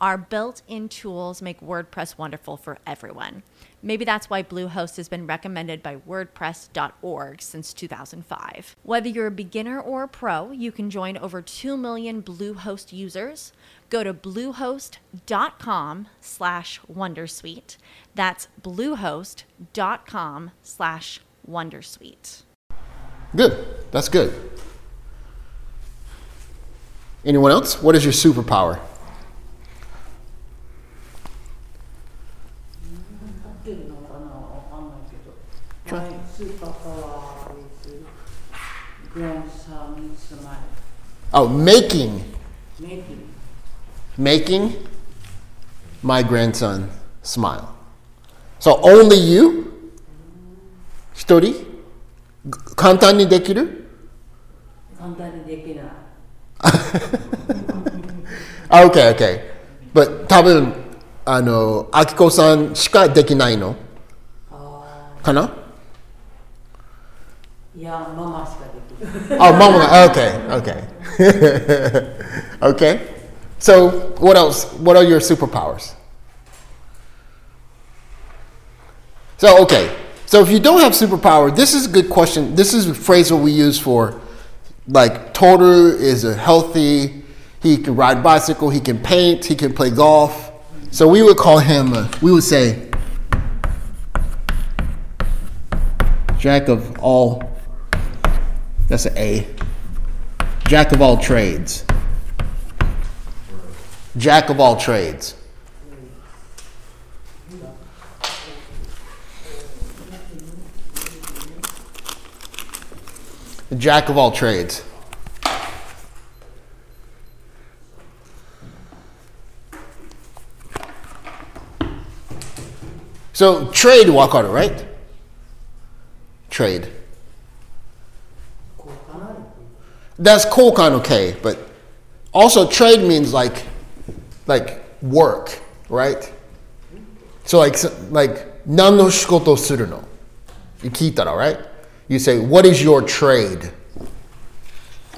Our built in tools make WordPress wonderful for everyone. Maybe that's why Bluehost has been recommended by WordPress.org since 2005. Whether you're a beginner or a pro, you can join over 2 million Bluehost users. Go to bluehost.com slash Wondersuite. That's bluehost.com slash Wondersuite. Good. That's good. Anyone else? What is your superpower? ど。My superpower is grandson smile. Oh, making. Making. Making my grandson smile. So only you? 一人簡単にできる簡単にできない。Okay, okay. But 多分、あの、あきこさんしかできないのかな Yeah, oh, mama. Okay, okay, okay. So, what else? What are your superpowers? So, okay. So, if you don't have superpower, this is a good question. This is a phrase that we use for, like, Toter is a healthy. He can ride bicycle. He can paint. He can play golf. So we would call him. Uh, we would say, Jack of all that's an A. Jack of all trades. Jack of all trades. The Jack of all trades. So trade wakaru, right? Trade. That's kokan okay, but also trade means like like work, right? So like s- like 何の仕事をするの You 聞いたら right? You say, what is your trade?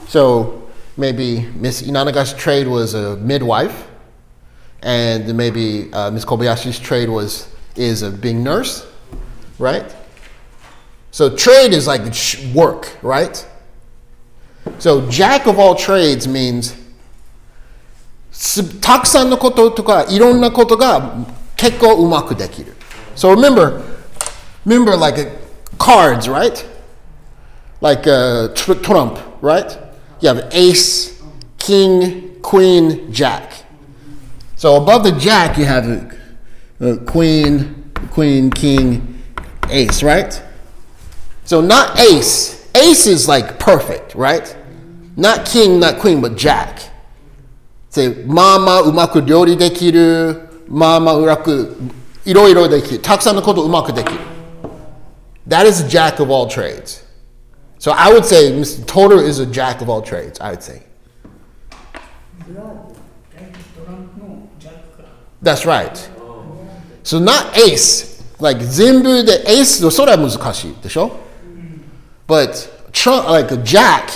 So maybe Miss Inanaga's trade was a midwife, and maybe uh, Miss Kobayashi's trade was is a being nurse, right? So trade is like sh- work, right? So jack of all trades means すたくさんのこととかいろんなことが結構うまくできる。So remember, remember like uh, cards, right? Like uh, tr- Trump, right? You have ace, king, queen, jack. So above the jack, you have a, a queen, queen, king, ace, right? So not ace. Ace is like perfect, right? Not king, not queen, but jack. Say, まあまあうまく料理できる。まあまあうまくいろいろできる。たくさんのことうまくできる。That is a jack of all trades. So I would say Mr. Toter is a jack of all trades, I would say. ブラードトランプのジャックか That's right. So not ace. Like 全部で ace のそれは難しいでしょ But trump, like a jack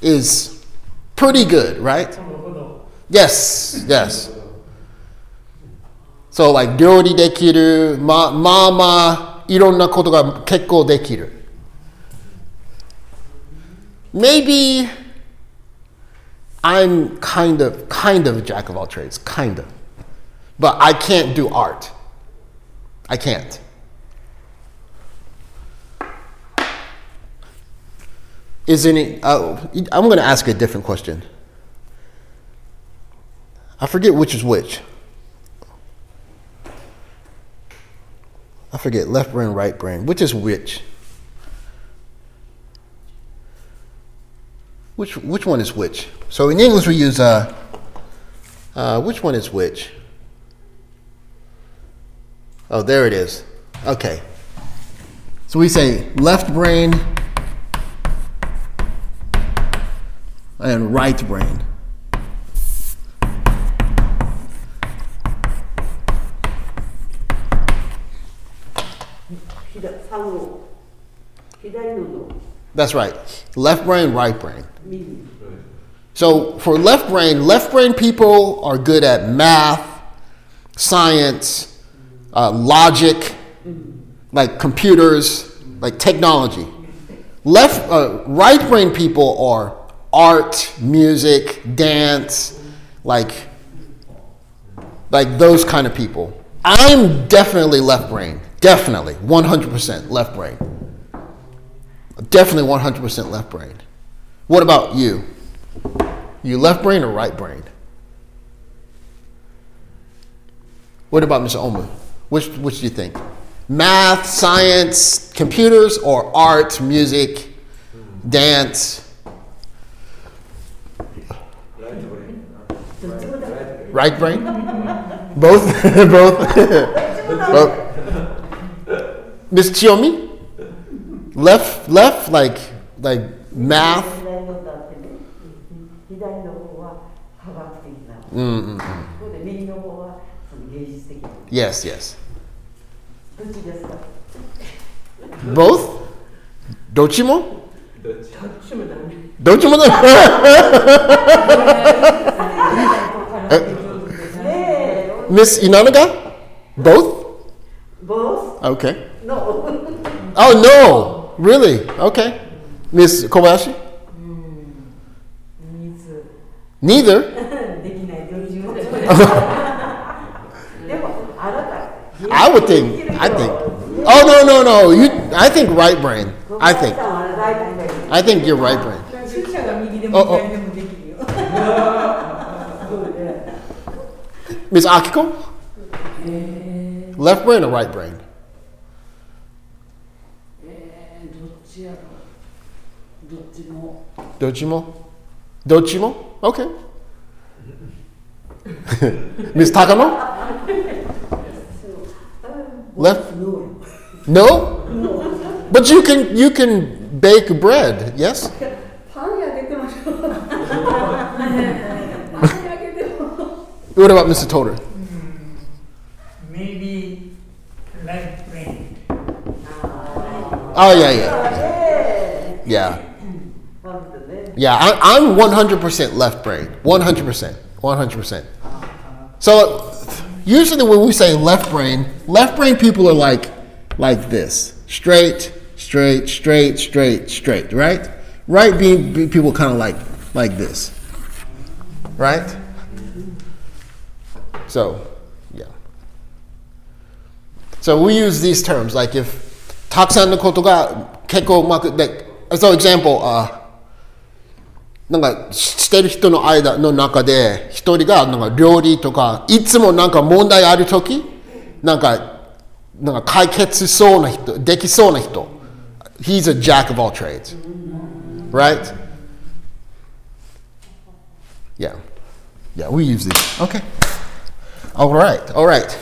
is pretty good, right? なるほど Yes, yes. So like 料理できる、ままあまあいろんなことが結構できる。Maybe I'm kind of kind of a jack of all trades, kind of. But I can't do art. I can't. Is any? Uh, I'm going to ask a different question. I forget which is which. I forget left brain, right brain. Which is which? Which which one is which? So in English we use uh, uh which one is which? Oh, there it is. Okay. So we say left brain and right brain. That's right. Left brain, right brain. So for left brain, left brain people are good at math, science, uh, logic, like computers, like technology. Left, uh, right brain people are art, music, dance, like, like those kind of people. I'm definitely left brain. Definitely, 100% left brain. Definitely 100% left brain. What about you? You left brain or right brain? What about Mr. Omer? Which which do you think? Math, science, computers, or art, music, dance? right brain? both? both? both? Miss Chiomi? Left, left, like, like math? Mm-hmm. Yes, yes. Both? Dochimo? Dochimo. Dochimo. Miss Inanaga? Both? Both? Okay. No. oh, no. Really? Okay. Miss Kobayashi? Mm, neither. I would think. I think. Oh no no no! You, I think right brain. I think. I think you're right brain. Oh, oh. Ms. Akiko? Left brain or right brain? Dochimo? Dochimo? Okay. Ms. Takano? Left? No? no? But you can you can bake bread, yes? What about Mr. Toner? Hmm. Maybe light brain. Oh, yeah, yeah. Yeah. Yeah, I, am 100% left brain. 100%. 100%. So usually when we say left brain, left brain people are like like this. Straight, straight, straight, straight, straight, right? Right being people kind of like like this. Right? So, yeah. So we use these terms like if たくさんのことが結構うまくで、so example, uh, なんかしてる人の間の中で一人がなんか料理とかいつもなんか問題ある時なんかなんか解決しそうな人できそうな人 He's a jack of all trades right yeah yeah we use these okay All right, all right.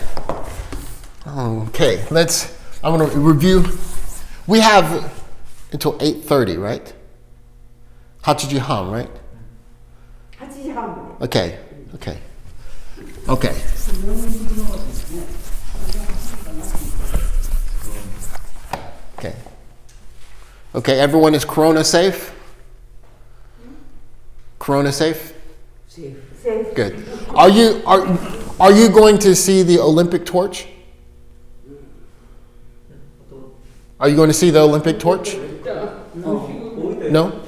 Okay, let's. I'm gonna review. We have until 8:30, right? Hachijihan, right? Hachijihan. Okay, okay, okay. Okay. Okay, everyone is corona safe? Corona safe? Safe. Safe. Good. Are you are are you going to see the Olympic torch? Are you going to see the Olympic torch? No?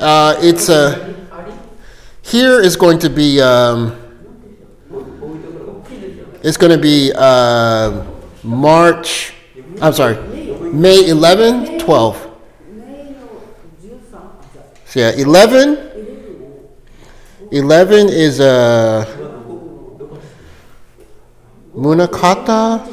Uh, it's a. Here is going to be. Um, it's going to be uh, March. I'm sorry, May 11, 12. So yeah, 11, 11 is a Munakata.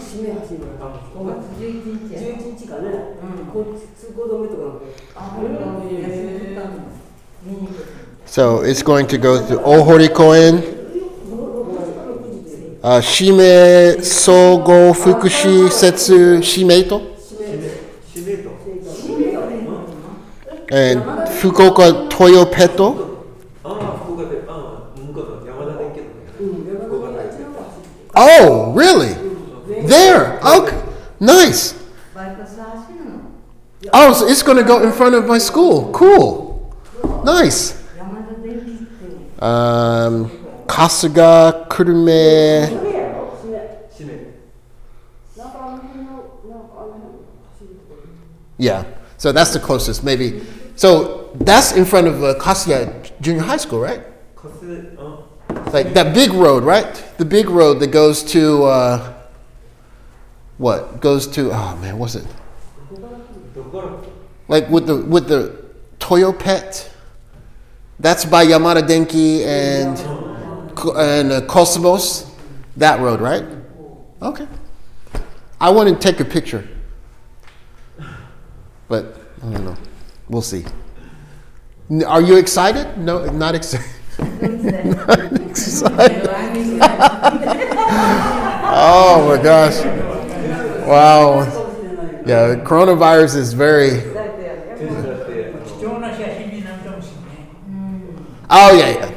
So it's going to go to Ohori Koen, uh, Shime Sogo Fukushi Setsu Shimeito. And Fukuoka Toyo Peto. Oh, really? There. Okay. Nice. Oh, so it's going to go in front of my school. Cool. Nice. Um, Kasuga Kurume. Yeah. So that's the closest, maybe. So that's in front of uh, Kasuga Junior High School, right? Oh. Like that big road, right? the big road that goes to uh, what? Goes to oh man what's it? Like with the with the Toyopet that's by Yamada Denki and and uh, Cosmos. That road right? Okay. I want to take a picture. But I don't know. We'll see. Are you excited? No not excited. oh my gosh. Wow. Yeah, coronavirus is very. Oh, yeah, yeah.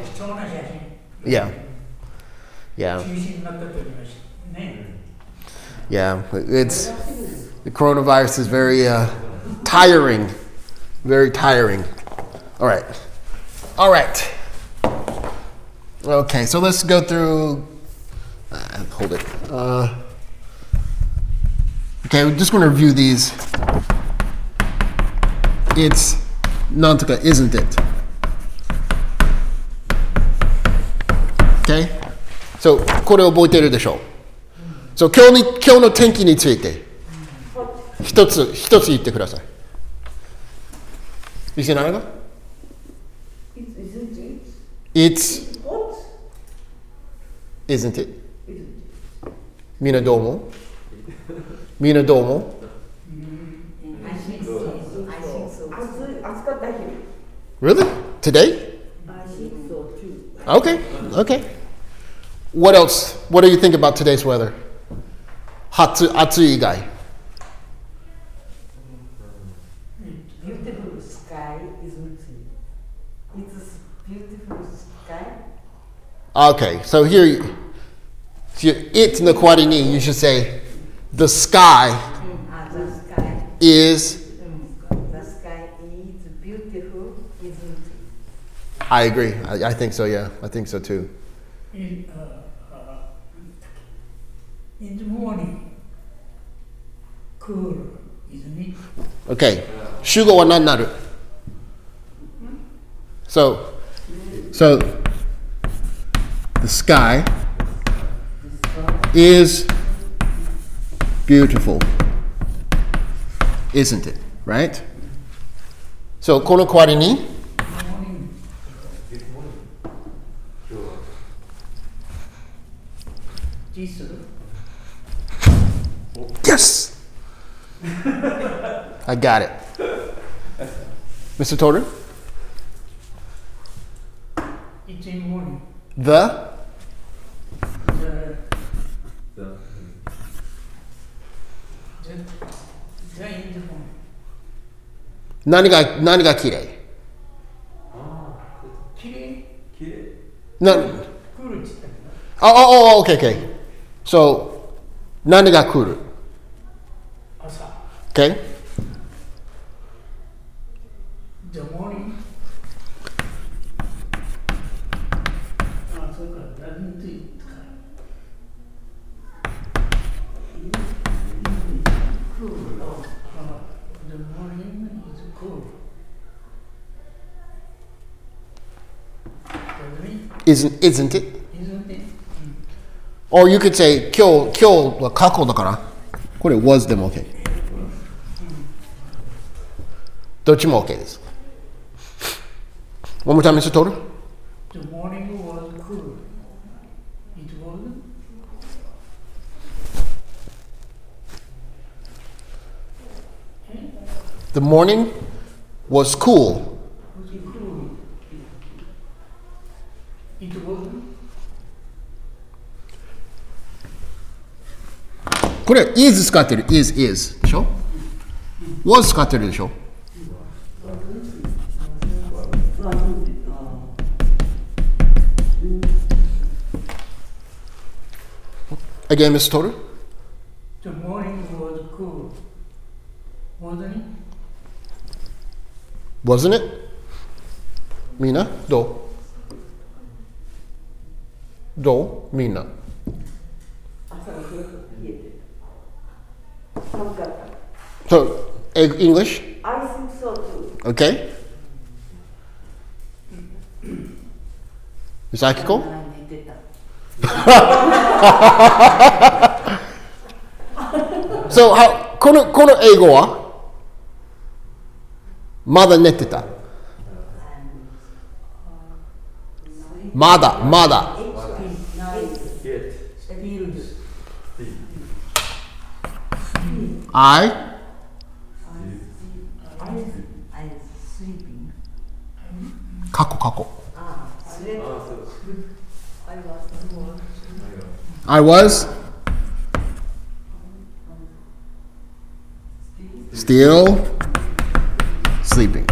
Yeah. Yeah. Yeah, it's. The coronavirus is very uh, tiring. Very tiring. All right. All right. Okay, so let's go through. Uh, hold it. Uh, okay, we're just going to review these. It's Nantuka, isn't it? Okay? So, これ覚えてるでしょう So, 今日に今日の天気について一つ一つ言ってください。You see Nanaga? It's, isn't it? It's What? isn't it? Mina domo. Mina domo. Really? Today? Okay. Okay. What else? What do you think about today's weather? Hot, atsui guy. Beautiful sky, isn't it? It's beautiful sky. Okay, so here. You, so it na kwarini, you should say, the sky is. I agree. I, I, think so, yeah. I think so too. In, uh, uh, in the morning, cool, isn't it? Okay. Sugar or not, not So, so the sky is beautiful, isn't it? Right? So, Kolokwari Yes! I got it. Mr. Toter? It's in morning. The? 何が何がきれいきれいきれいなあ、お、お、OK、OK。So、何が来る？朝。OK? isn't, isn't it? Mm. Or you could say, 今日、今日は過去だから。これ was でも OK。どっちも OK です。One more time, Mr. Total. The morning was cool. It wasn't? The morning was cool. これ is 使ってる is is でしょ was 使ってるでしょ Again, Mr. Toru? the morning was cool. Wasn't it? Wasn't it? みんなどうどうみんな朝が冷えて 寒かった So, egg English? I think so too Okay? Miss Akiko? 寝てた So, how, このこの英語はまだ寝てたまだまだ I I sleeping 過去過去ああそれ 아, so. I was I was still sleeping.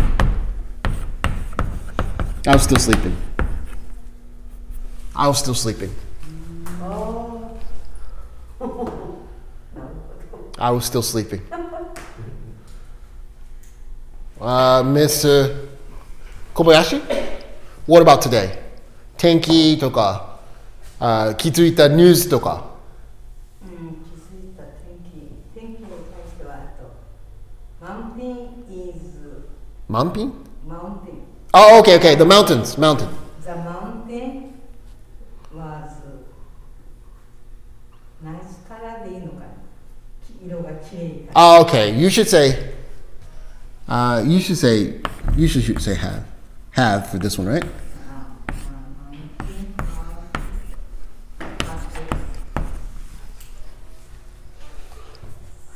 I was still sleeping. I was still sleeping. I was still sleeping. Uh, Mr. Kobayashi? What about today? 天気とか、あ気づいたニュースとか。うん、気づいた天気天気に対してはあと Mountain is 満品 mountain Oh, okay, okay. The mountains, mountain. The mountain Oh, okay. You should say. Uh, you should say. You should should say have, have for this one, right?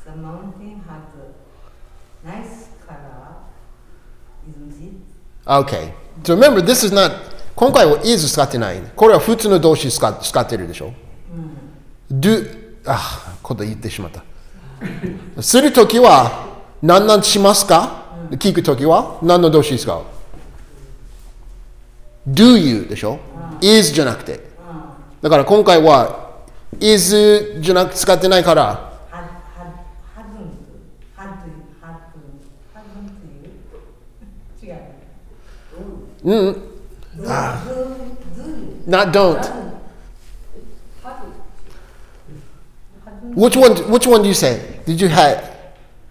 The mountain has a nice color isn't it? Okay. So remember, this is not. 今回は is 使ってない。これは普通の動詞使っ使ってるでしょ。do あ、こと言ってしまった。するときは何々しますか、聞くときは何の動詞使う ?do you でしょ、is じゃなくて。だから今回は is じゃなく使ってないから。う？うん。Not don't. Which one? Which one do you say? Did you have?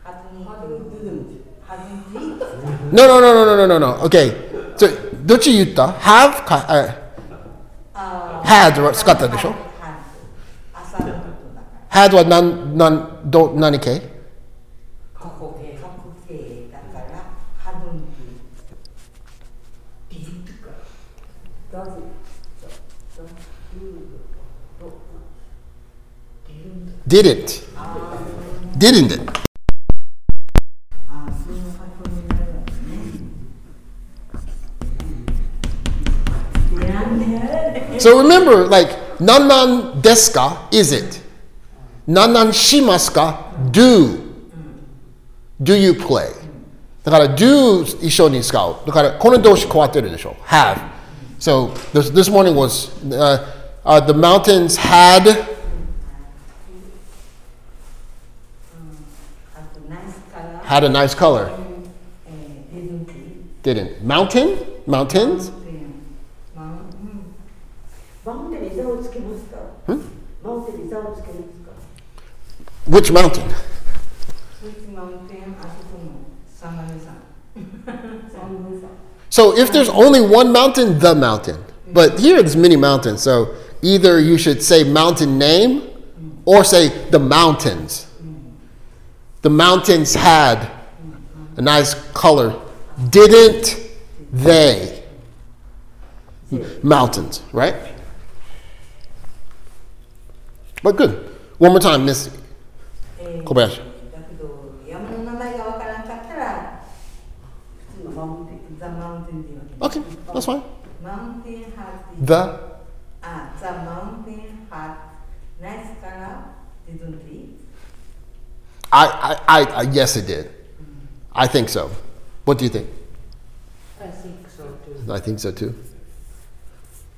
Hadn't, didn't. Hadn't it? No, no, no, no, no, no, no, no. Okay. So どっち言った ?have か、あ had は使ったでしょ had. 朝のことだから。 ?had は何、何、ど、何系 didn't. Didn't it? ああ、そういう発音になるわけね。なんでやれ So remember, like, 何々ですか is it? 何々しますか do. Do you play? だから do 一緒に使う。だからこの動詞変わってるでしょ have. So this, this morning was uh, uh, the mountains had had a nice color. Didn't. Mountain? Mountains? Hmm? Which mountain? So if there's only one mountain, the mountain. But here there's many mountains. So either you should say mountain name or say the mountains the mountains had a nice color. Didn't they? Mountains, right? But good. One more time, Miss Kobayashi. that's fine. Mountain had the. Ah, あ、the mountain had nice color, didn't I, I, I, I yes, it did. I think so. What do you think? I think so too. I think so too.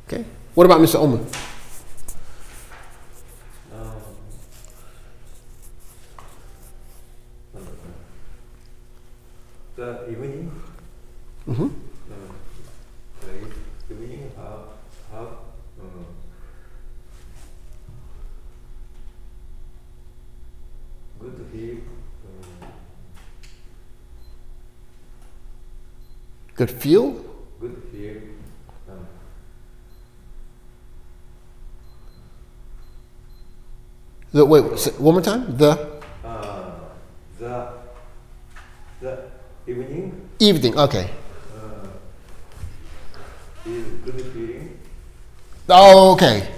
Okay. What about Mr. Oman? 아, The evening, Mm-hmm. uh, the evening have have uh, good feel. Uh, Good feel. good feel. Uh, The, wait, say- one more time. The uh, the the evening evening. Okay. uh, is good feeling. Oh, okay.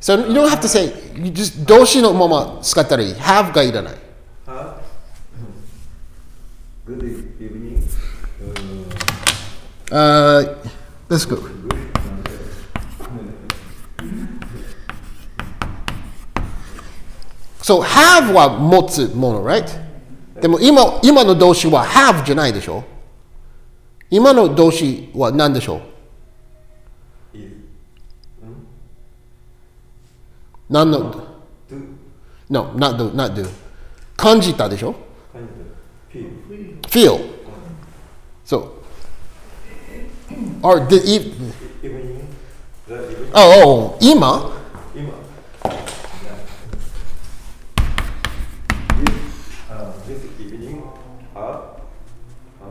So you don't have to say. You just 動詞のまま使ったらいい。have がいらない。 Uh, Uh, let's go. So have は持つもの、right? でも今今の動詞は have じゃないでしょ今の動詞は何でしょう何の No, not do, not do. 感じたでしょ feel. Feel. So, or the e- evening, the evening, oh, oh, 今今 this, uh, this evening are uh,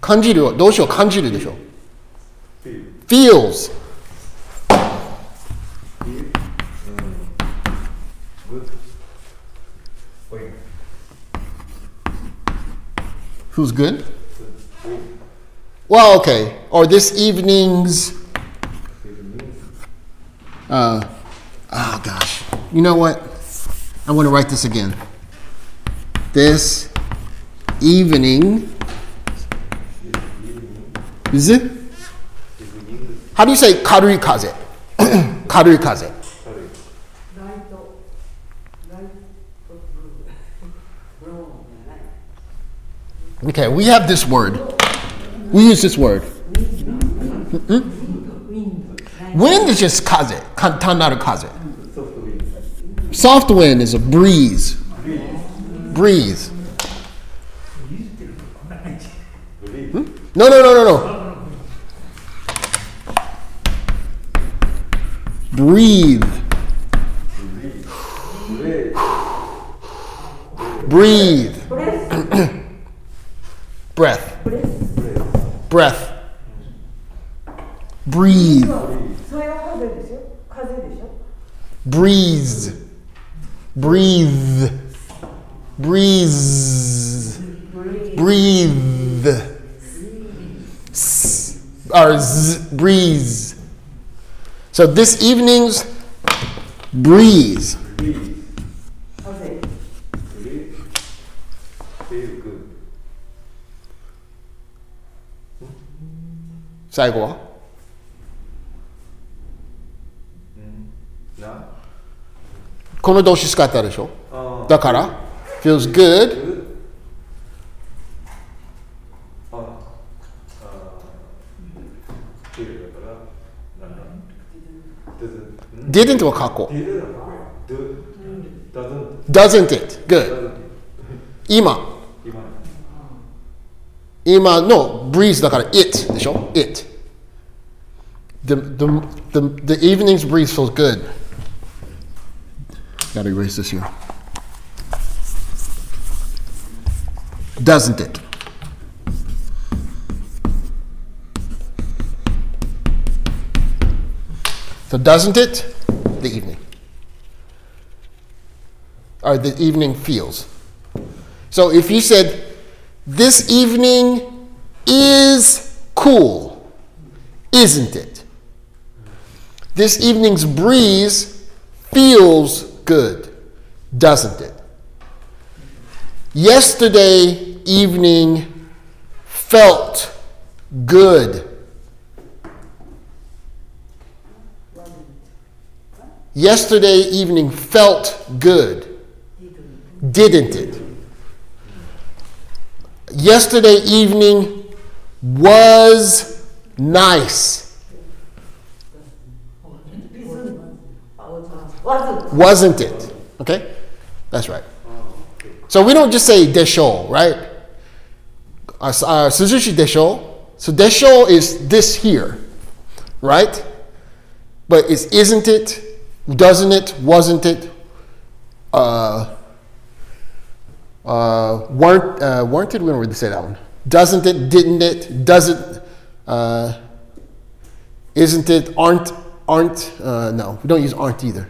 感じるは動詞は感じるでしょ feel feels feel um, good wait who's good good wait Well, okay. Or this evening's. Uh, oh, gosh. You know what? I want to write this again. This evening. Is it? How do you say karui kaze? karui kaze. Okay, we have this word. We use this word. Mm-hmm. Wind is just kaze, tanara kaze. Soft wind is a breeze. Breeze. Hmm? No, no, no, no, no. Breathe. Breathe. Breath breath. Breathe. Breathe. Breathe. Breathe. Breathe. S- or Breathe. breeze. So this evening's Breathe. breeze 最後はなこの動詞使ったでしょあだから feels good didn't は過去 doesn't it good 今今の breeze だから it でしょ it the, the, the, the evening's breeze feels good. Gotta erase this here. Doesn't it? So doesn't it? The evening. Or the evening feels. So if you said this evening is cool, isn't it? This evening's breeze feels good, doesn't it? Yesterday evening felt good. Yesterday evening felt good, didn't it? Yesterday evening was nice. Wasn't. Wasn't it? Okay? That's right. So we don't just say desho, right? Suzushi desho. So desho is this here, right? But it's isn't it, doesn't it, wasn't it, uh, uh, weren't, uh, weren't it? We don't really say that one. Doesn't it, didn't it, doesn't, uh, isn't it, aren't, aren't, uh, no, we don't use aren't either.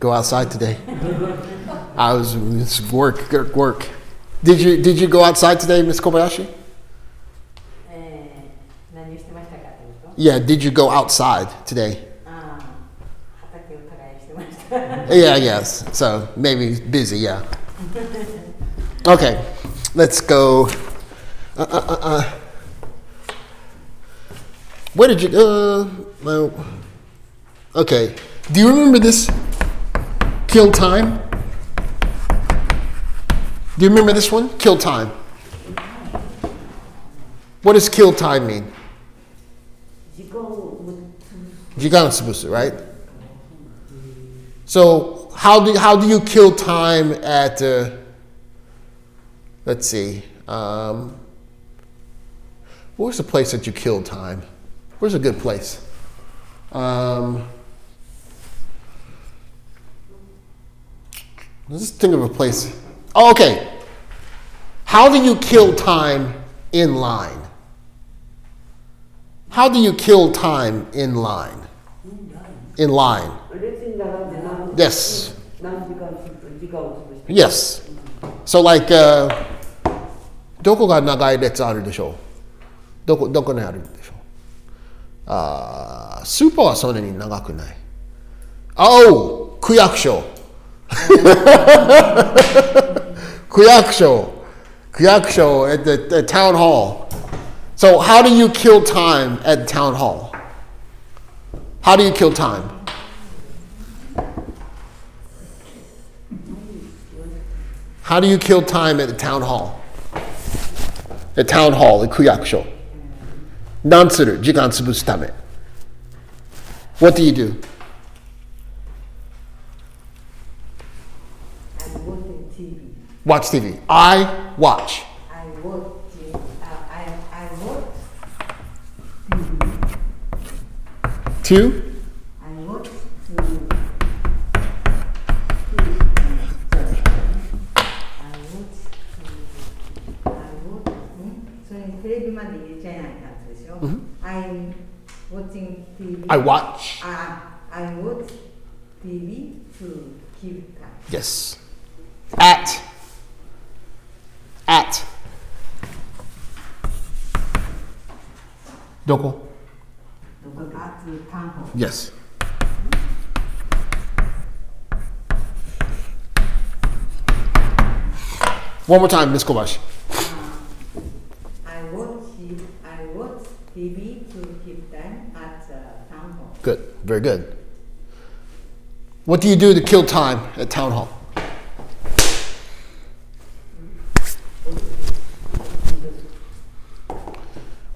go outside today. I was it's work, work, work. Did you did you go outside today, Miss Kobayashi? Yeah, did you go outside today? yeah, yes. So maybe busy, yeah. Okay, let's go. Uh, uh, uh, uh. Where did you go? well, okay. Do you remember this? Kill Time. Do you remember this one? Kill Time. What does kill time mean? Jigansubusu, right? So how do how do you kill time at? Uh, let's see. Um, where's the place that you kill time? Where's a good place? Um, let's just think of a place. Oh, okay. How do you kill time in line? How do you kill time in line? In line. 列に並んで何 Yes. 何時間つ時間を潰して Yes. So like uh, どこが長い列あるでしょうどこどこにあるでしょうあースーパーはそんなに長くない。Oh! 区役所 Kuyaksho. Kuyaksho at the at town hall. So, how do you kill time at town hall? How do you kill time? How do you kill time at the town hall? At town hall, at Kuyakusho. Nansuru, Jigansubu's What do you do? watch TV. I watch. I watch. Uh, I, I work. Two. I work. Two. Mm-hmm. I'm watching TV. I watch. Uh, I watch TV to keep time. Yes. At at. Doko. Yes. One more time, Miss Kobashi. I want I to keep time at uh, town hall. Good, very good. What do you do to kill time at town hall?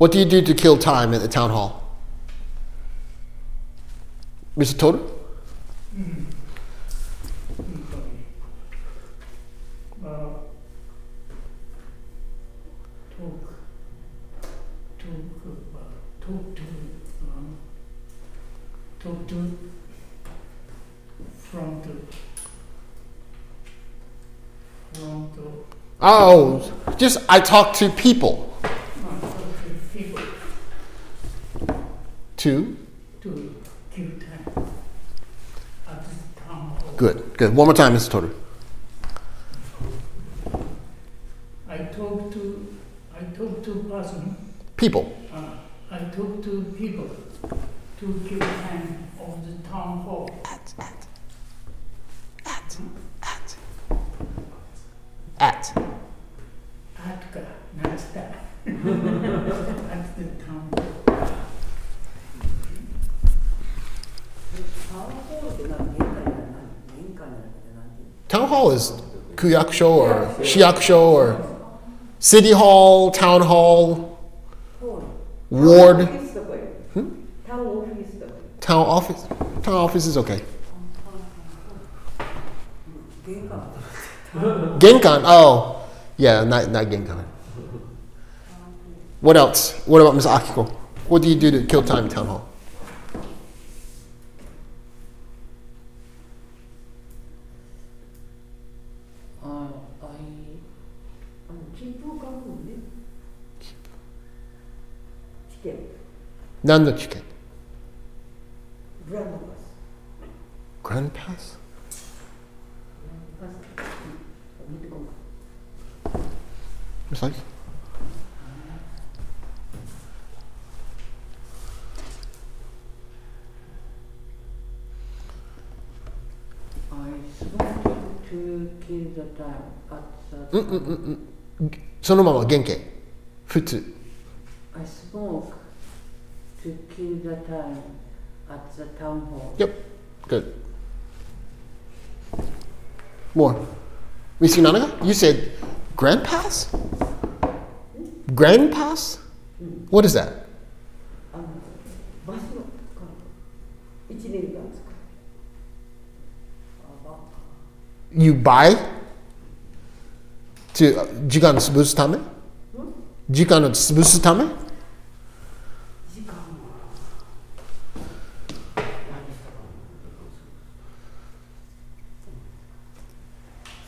What do you do to kill time at the town hall? Mr. Toda? Talk, talk, talk to, talk to from the from the Oh, just I talk to people. uh, talk to people To? to kill time at the town hall. Good, good. One more time, Mr. Toda. I talk to I talk to person. People. Uh, I talk to people to kill time of the town hall. At, at. At. At. At. Town hall is kuyakusho or shiakusho or city hall, town hall, ward. Town hmm? office. Town office is okay. Genkan. Oh, yeah, not not Genkan. What else? What about Ms. Akiko? What do you do to kill time in town hall? 何のチケットうんうんうん、そのまま原気普通。I smoke to kill the time at the town hall. Yep. Good. More. Miss Inanaga, you said Grand Pass? Grand Pass? What is that? あのバスのカード1年間使うあば You buy to 時間を潰すため時間を潰すため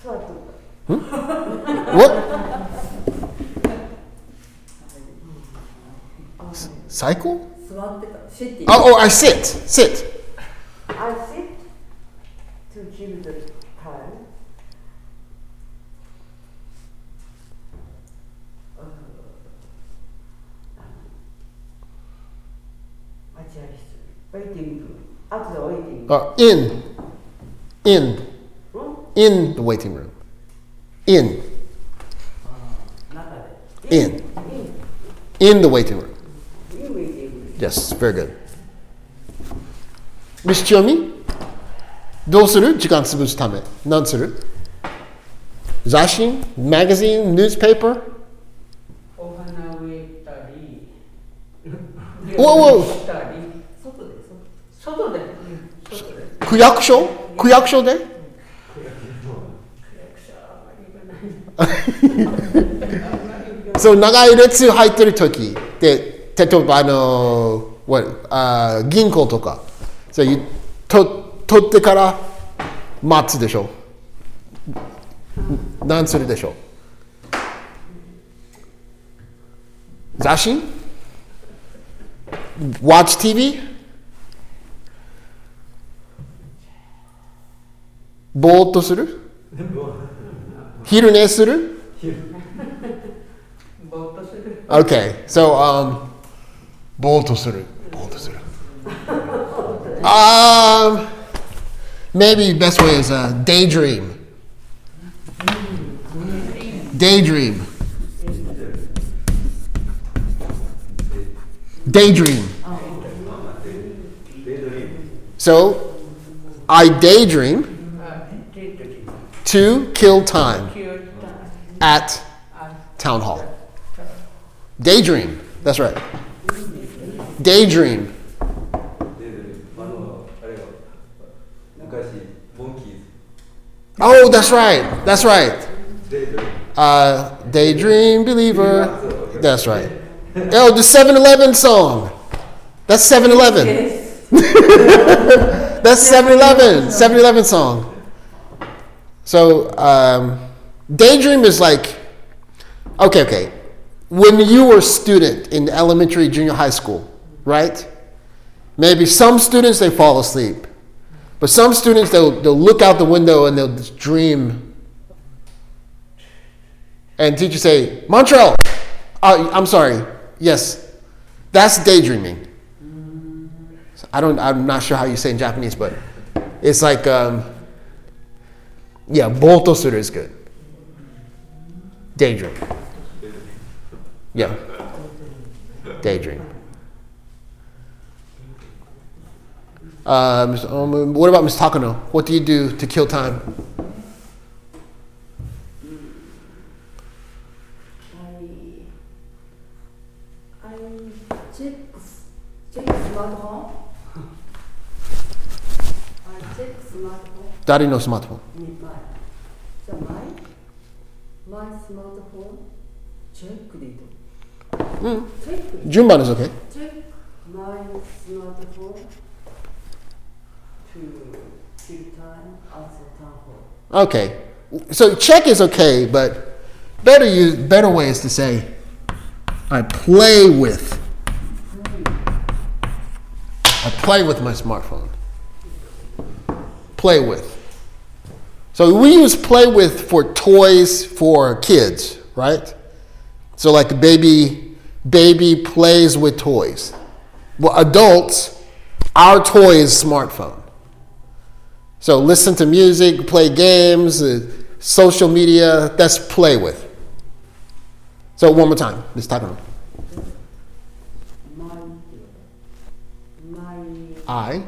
What? what? Cycle? Oh, oh, I sit. Sit. I sit to Gilbert time. Uh, waiting. After waiting. Uh, in. In In the waiting room. In. 中で。 In. In the waiting room. いいウェイティング。 Yes, very good. Miss Chiomi? どうする時間潰すため。何する雑誌 ?magazine? newspaper? お花植えたり、おうおうしたり、外で、外で、外で。区役所区役所で そう長い列入ってる時で例えばあのあ銀行とかそうと取ってから待つでしょ。何するでしょう。雑誌？Watch TV? ぼーっとする？昼寝する ?Okay, so、um, Um, maybe best way is a daydream. Daydream. Daydream. So I daydream to kill time at town hall. Daydream. That's right. Daydream. Oh, that's right. That's right. Uh, Daydream believer. That's right. Oh, the 7 Eleven song. That's 7 Eleven. that's 7 Eleven. 7 Eleven song. So, um, Daydream is like, okay, okay. When you were a student in elementary, junior high school, right? Maybe some students, they fall asleep. But some students, they'll, they'll look out the window and they'll dream and teacher say, Montreal, uh, I'm sorry, yes, that's daydreaming. I don't, I'm not sure how you say in Japanese, but it's like, um, yeah, boto suru is good. Daydream. Yeah. Daydream. Uh, what about Ms. Takano? What do you do to kill time? I, I smartphone. I smartphone. Smartphone my smartphone, check it. Hmm. Check okay. Check my smartphone to kill time at the town hall. Okay. So check is okay, but better use better way is to say I play with. I play with my smartphone. Play with. So we use play with for toys for kids, right? So like baby baby plays with toys. Well adults, our toy is smartphone. So listen to music, play games, uh, social media, that's play with. So one more time, Ms. Takano. My my I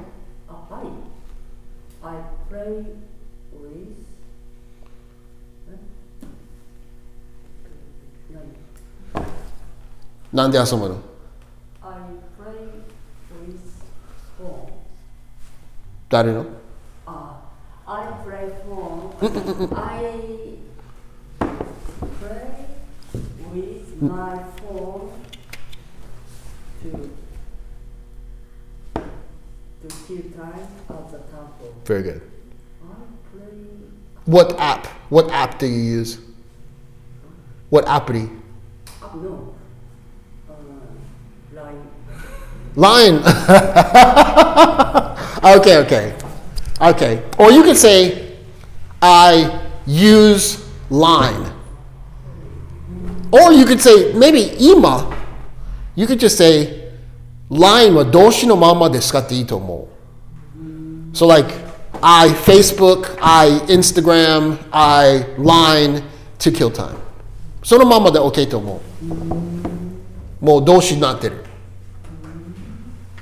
I I play 나한테 I play baseball. 다리로? 아, I play phone. I play with hmm. my phone to to keep time at the temple. Very good. I play. What app? What app do you use? What appity? Oh, no. Line. okay, okay. Okay. Or you could say, I use line. Or you could say, maybe ima. You could just say, line は動詞のままで使っていいと思う。So like, I Facebook, I Instagram, I line to kill time. そのままで OK と思う。もう動詞になってる。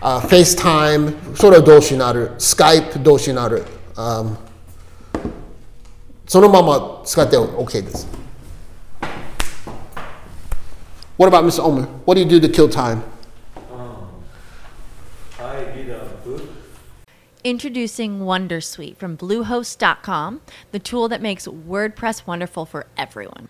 uh, FaceTime それは動詞になる Skype 動詞になる、um, そのまま使って OK です What about Mr. Omer? What do you do to kill time? I read a book Introducing Wondersuite from Bluehost.com, the tool that makes WordPress wonderful for everyone.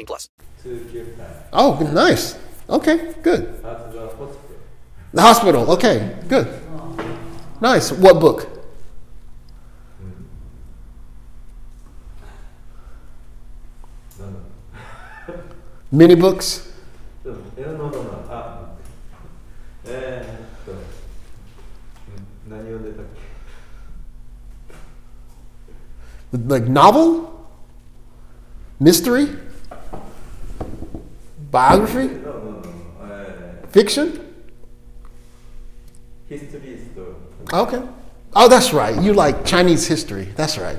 18 plus. Oh, nice. Okay, good. The hospital. Okay, good. Nice. What book? Many books? Like novel? Mystery? Biography? No, no, no. Uh, Fiction? History is the. Okay. Oh, that's right. You like Chinese history. That's right.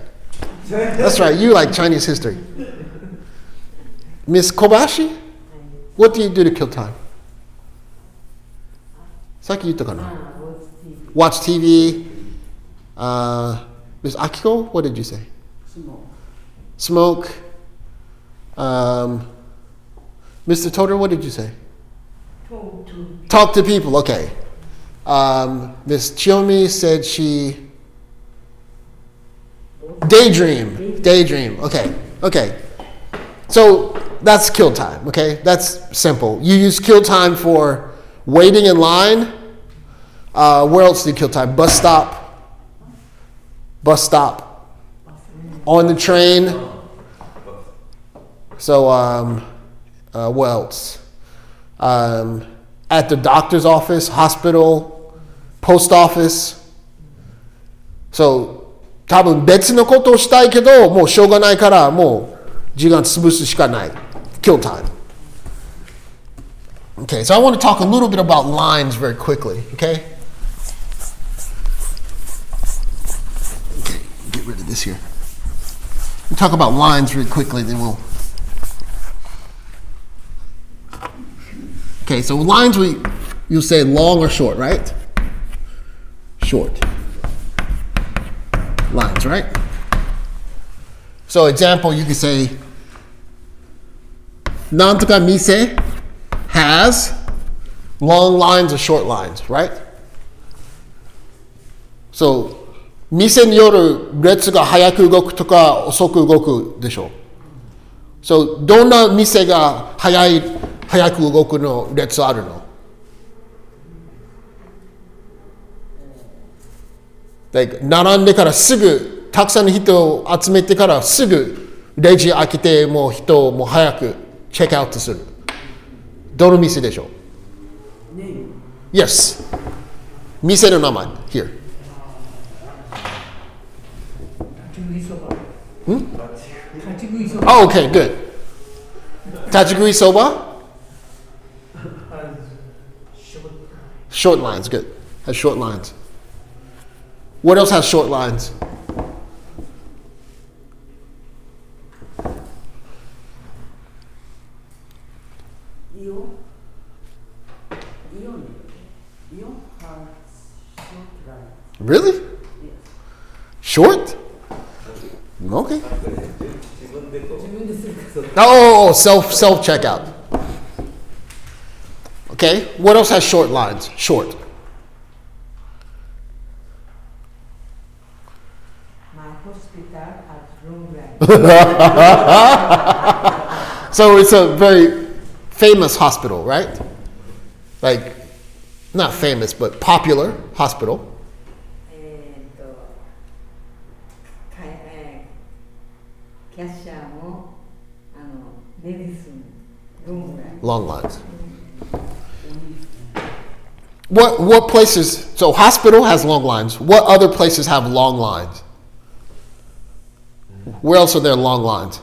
That's right. You like Chinese history. Miss Kobashi, what do you do to kill time? Saki Watch TV. Uh, Miss Akiko, what did you say? Smoke. Smoke. Um, Mr. Toda, what did you say? Talk to Talk to people, okay. Um, Miss Chiomi said she daydream. Daydream. Okay. Okay. So that's kill time, okay? That's simple. You use kill time for waiting in line. Uh, where else do you kill time? Bus stop. Bus stop. On the train. So, um, uh, what else? Um, at the doctor's office, hospital, post office. So, 多分別のことをしたいけど、もうしょうがないから、もう時間潰すしかない。Kill time. Okay, so I want to talk a little bit about lines very quickly, okay? Okay, get rid of this here. We'll talk about lines really quickly, then we'll. Okay, so lines we you'll say long or short, right? Short. Lines, right? So example, you can say Nantoka mise has long lines or short lines, right? So 店による列が早く動くとか遅く動くでしょう。So どんな店が早い 早く動くの列あるの。Like 並んでからすぐたくさんの人を集めてからすぐレジ開けてもう人をもう早くチェックアウトする。どの店でしょう？Yes 店の名前。Here 立ち食いそば。立ち食いそば？Short lines, good. Has short lines. What else has short lines? You, have short. Really? Short? Okay. Oh, oh, oh, self self checkout. Okay, what else has short lines? Short. so it's a very famous hospital, right? Like, not famous, but popular hospital. Long lines. What what places? So hospital has long lines. What other places have long lines? Where else are there long lines?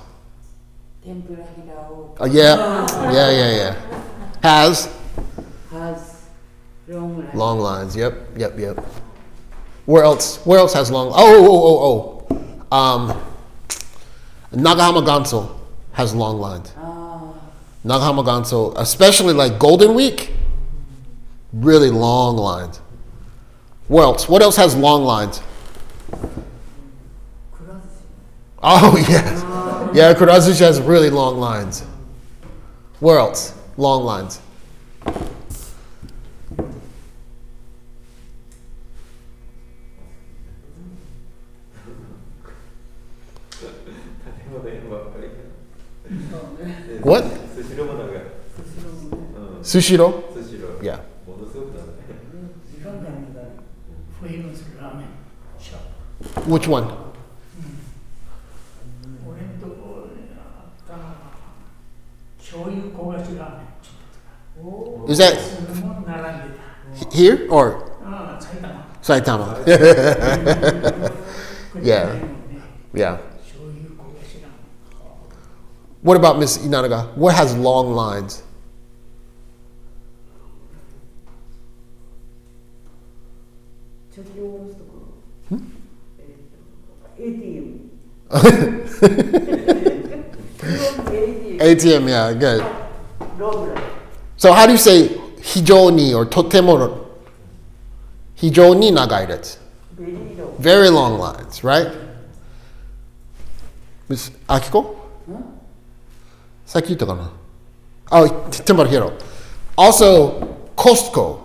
Uh, yeah, yeah, yeah, yeah. Has. Has long lines. Yep, yep, yep. Where else? Where else has long? Oh, oh, oh, oh. oh. Um, Nagahama Ganso has long lines. Nagahama Ganso, especially like Golden Week Really long lines. What else? What else has long lines? Oh, yes. Yeah, Kurazushi has really long lines. Where else? Long lines. what? Sushiro? Sushiro? Which one? Is that here or Saitama? yeah, yeah. What about Miss Inanaga? What has long lines? ATM ATM, yeah, good. ロングライン So how do you say hijoni or totemo? Hijoni nagairetsu. ベリーロン Very long lines, right? Miss Akiko? さっき言ったかな Oh, Timber Hero. Also, Costco.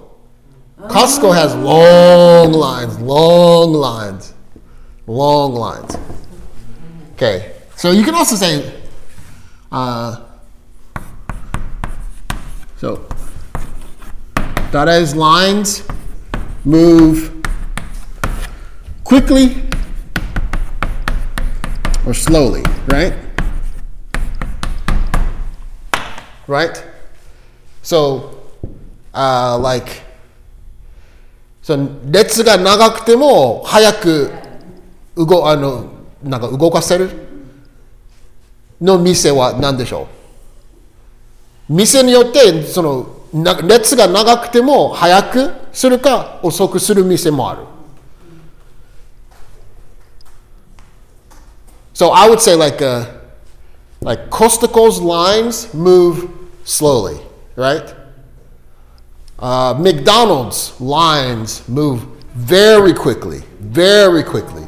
Costco has long lines, long lines, long lines. Okay, so you can also say, uh, so, Dare's lines move quickly or slowly, right? Right? So, uh, like, その列が長くても早く 動あのなんか動かせるの店は何でしょう店によってそのな列が長くても早くするか遅くする店もある。So I would say like uh, like Costco's lines move slowly, right? Uh, McDonald's lines move very quickly, very quickly,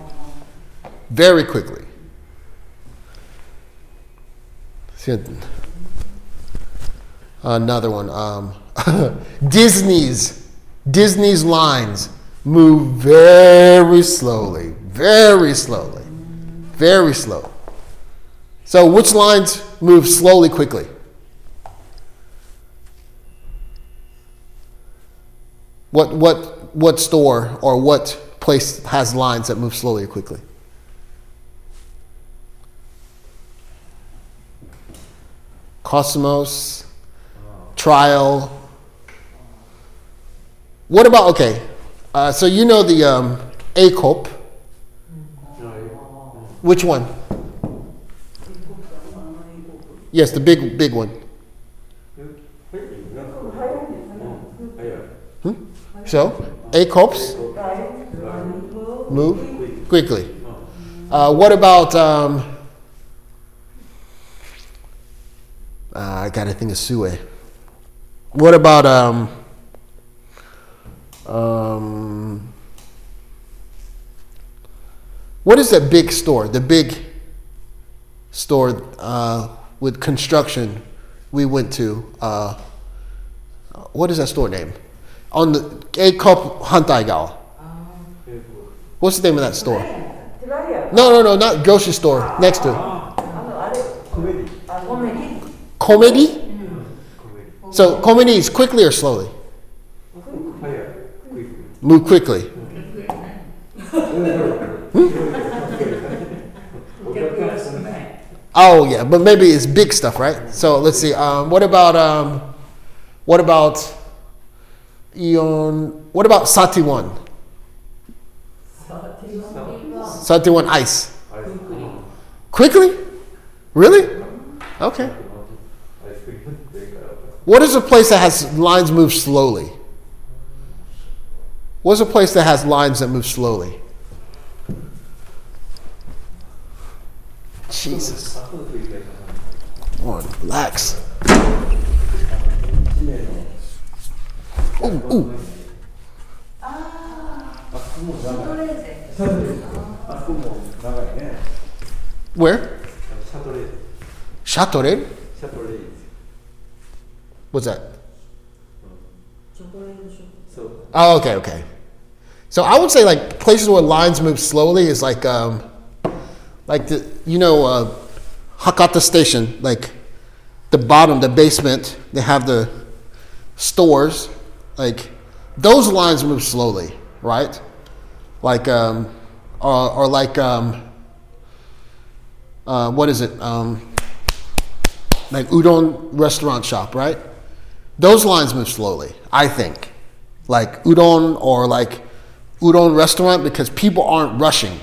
very quickly. Another one. Um, Disney's Disney's lines move very slowly, very slowly, very slow. So which lines move slowly, quickly? What what what store or what place has lines that move slowly or quickly? Cosmos, Trial. What about okay? Uh, so you know the um, ACOP. Which one? Yes, the big big one. So, ACOPs move quickly. Uh, what about, um, Uh, I got a thing of Sue. What about um um what is that big store? The big store uh, with construction we went to. Uh, what is that store name? On the A Cup Hantaigao. What's the name of that store? No, no, no, not grocery store. Next to comedy? Mm. So comedy is quickly or slowly? Move quickly. Oh yeah, but maybe it's big stuff, right? So let's see. Um, what about um, what about AEON? What about Sati one? Sati one ice. Quickly? Really? Okay. What is a place that has lines move slowly? What's a place that has lines that move slowly? Jesus. Lord, relax. Ooh, ooh. Where? Chatorel. What's that? Oh, okay, okay. So I would say like places where lines move slowly is like um, like the you know uh, Hakata Station, like the bottom, the basement. They have the stores, like those lines move slowly, right? Like um, or, or like um, uh, what is it? Um, like udon restaurant shop, right? Those lines move slowly, I think. Like udon or like udon restaurant because people aren't rushing.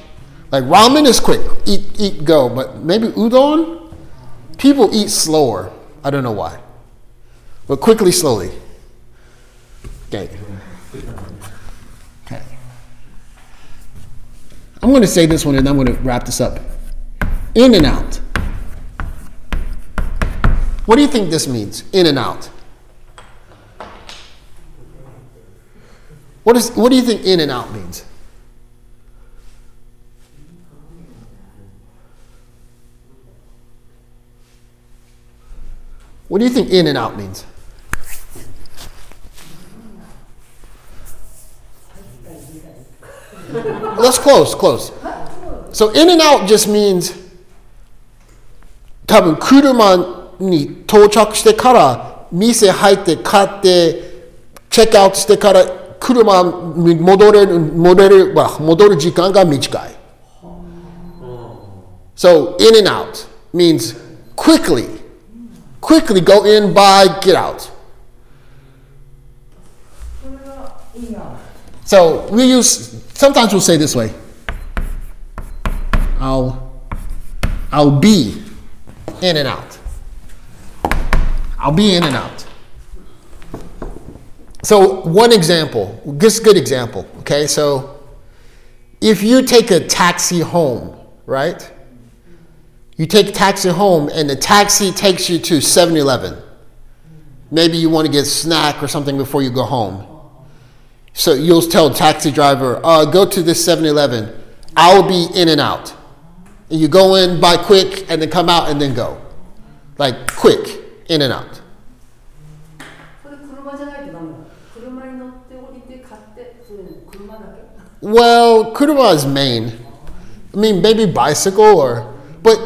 Like ramen is quick, eat, eat, go. But maybe udon, people eat slower. I don't know why. But quickly, slowly. Okay. Okay. I'm going to say this one and I'm going to wrap this up. In and out. What do you think this means? In and out. What, is, what do you think in and out means? What do you think in and out means? Let's close, close. So in and out just means 多分車に到着してから店入って買ってチェックアウトしてから 車に戻れる戻れるまあ戻る時間が短い。So in and out means quickly, quickly go in, buy, get out. So we use sometimes we'll say this way. I'll I'll be in and out. I'll be in and out. So one example, just good example. Okay, so if you take a taxi home, right? You take a taxi home and the taxi takes you to 7-Eleven. Maybe you want to get a snack or something before you go home. So you'll tell taxi driver, uh, go to this 7-Eleven. I'll be in and out. And you go in, buy quick, and then come out and then go. Like quick, in and out. Well, kuruma is main. I mean, maybe bicycle or, but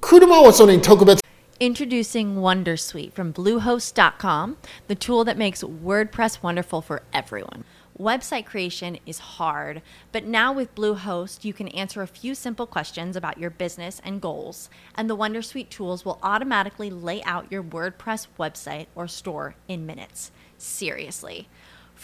kuruma was only tokubetsu. Introducing Wondersuite from Bluehost.com, the tool that makes WordPress wonderful for everyone. Website creation is hard, but now with Bluehost, you can answer a few simple questions about your business and goals, and the Wondersuite tools will automatically lay out your WordPress website or store in minutes. Seriously.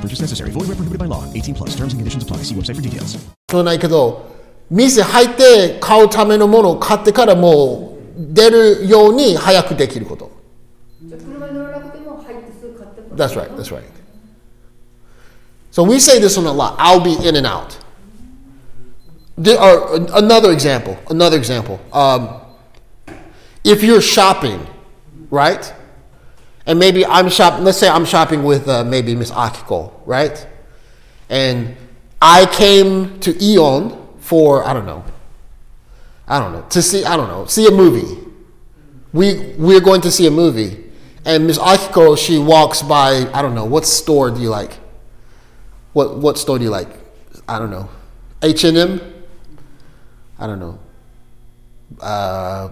No purchase necessary. Void where prohibited by law. 18 plus. Terms and conditions apply. See website for details. そうないけど、店入って買うためのものを買ってからもう出るように早くできること。じゃあ車に乗らなくても入ってすぐ買ってこ That's right, that's right. So we say this one a lot. I'll be in and out. There are, another example, another example. Um, if you're shopping, right? And maybe I'm shop. Let's say I'm shopping with uh, maybe Miss Akiko, right? And I came to AEON for I don't know, I don't know to see I don't know see a movie. We we're going to see a movie, and Miss Akiko she walks by I don't know what store do you like? What what store do you like? I don't know, H and M. I don't know. Uh,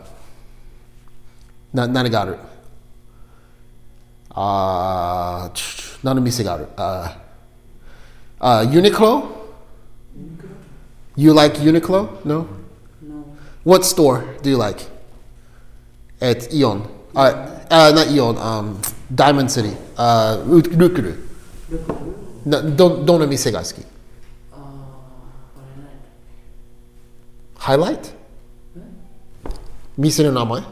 not not a Goddard uh, not missing out. Uh, uh, Uniqlo? You like Uniqlo? No? No. What store do you like? At AEON. Uh, uh, not AEON, um, Diamond City. Uh, Rukuru. Rukuru? No, don, dono mise ga suki? Uh, highlight? Highlight? 店の名前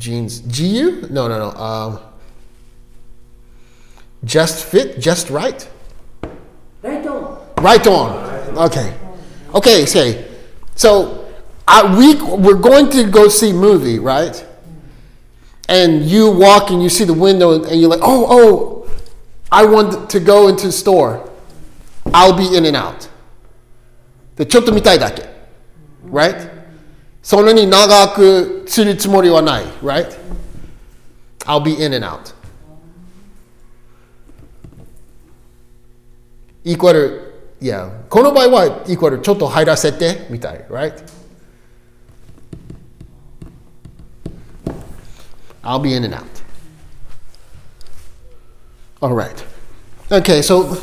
jeans. GU? No, no, no. Um, just fit, just right. Right on. Right on. Okay. Okay. Say, so I, we we're going to go see movie, right? And you walk and you see the window and you're like, oh, oh, I want to go into the store. I'll be in and out. The chotomitaidake, right? そんなに長くするつもりはない。Right? I'll be in and out. イコール、いや、この場合はイコールちょっと入らせてみたい。Right? I'll be in and out. All right. Okay, so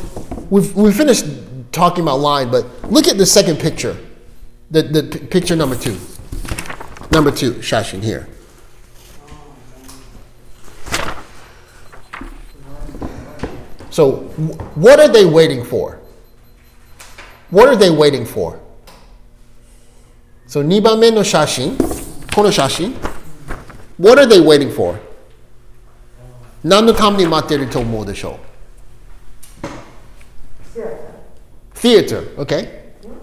we've, we finished talking about line, but look at the second picture. The, the p- picture number two. Number two, Shashin here. So, what are they waiting for? What are they waiting for? So, Nibame no Shashin, Kono Shashin, what are they waiting for? Nan no tamni materu tomo desho. Theater, okay? Hmm?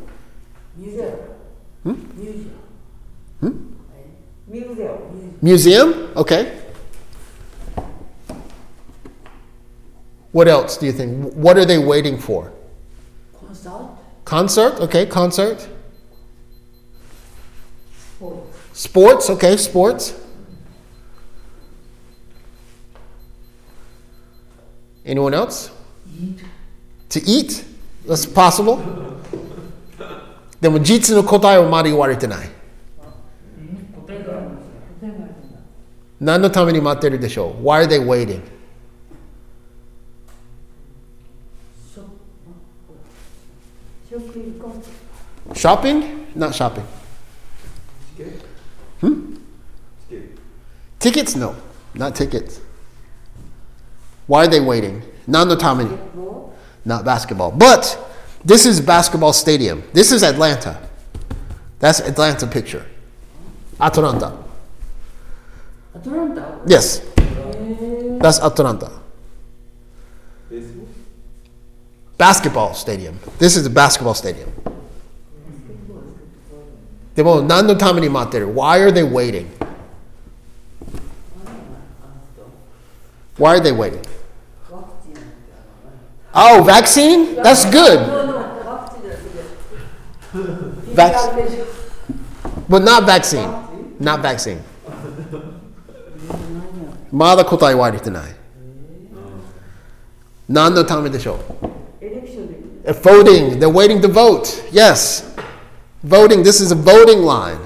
Museum. Hmm? Museum. Hmm? Museum. Museum? Okay. What else do you think? What are they waiting for? Concert. Concert? Okay, concert. Sports. Sports? Okay, sports. Anyone else? Eat. To eat? That's possible. でも実の答えはまだ言われてない。何のために待ってるでしょう ?Why are they waiting? ショッピングコン Shopping? Not shopping. Hmm? Tickets? No, not tickets. Why are they waiting? Not the time. Not basketball. But this is basketball stadium. This is Atlanta. That's Atlanta picture. Atlanta. Atlanta? Yes. That's Atlanta. Basketball stadium. This is a basketball stadium. でも何のために待ってる ?Why are they waiting? Why are they waiting? Oh, vaccine? That's good. Vac- but not vaccine. Not vaccine. まだ答えは出てない。何のためでしょうエレクションで Uh, Voting. They're waiting to vote. Yes. Voting. This is a voting line.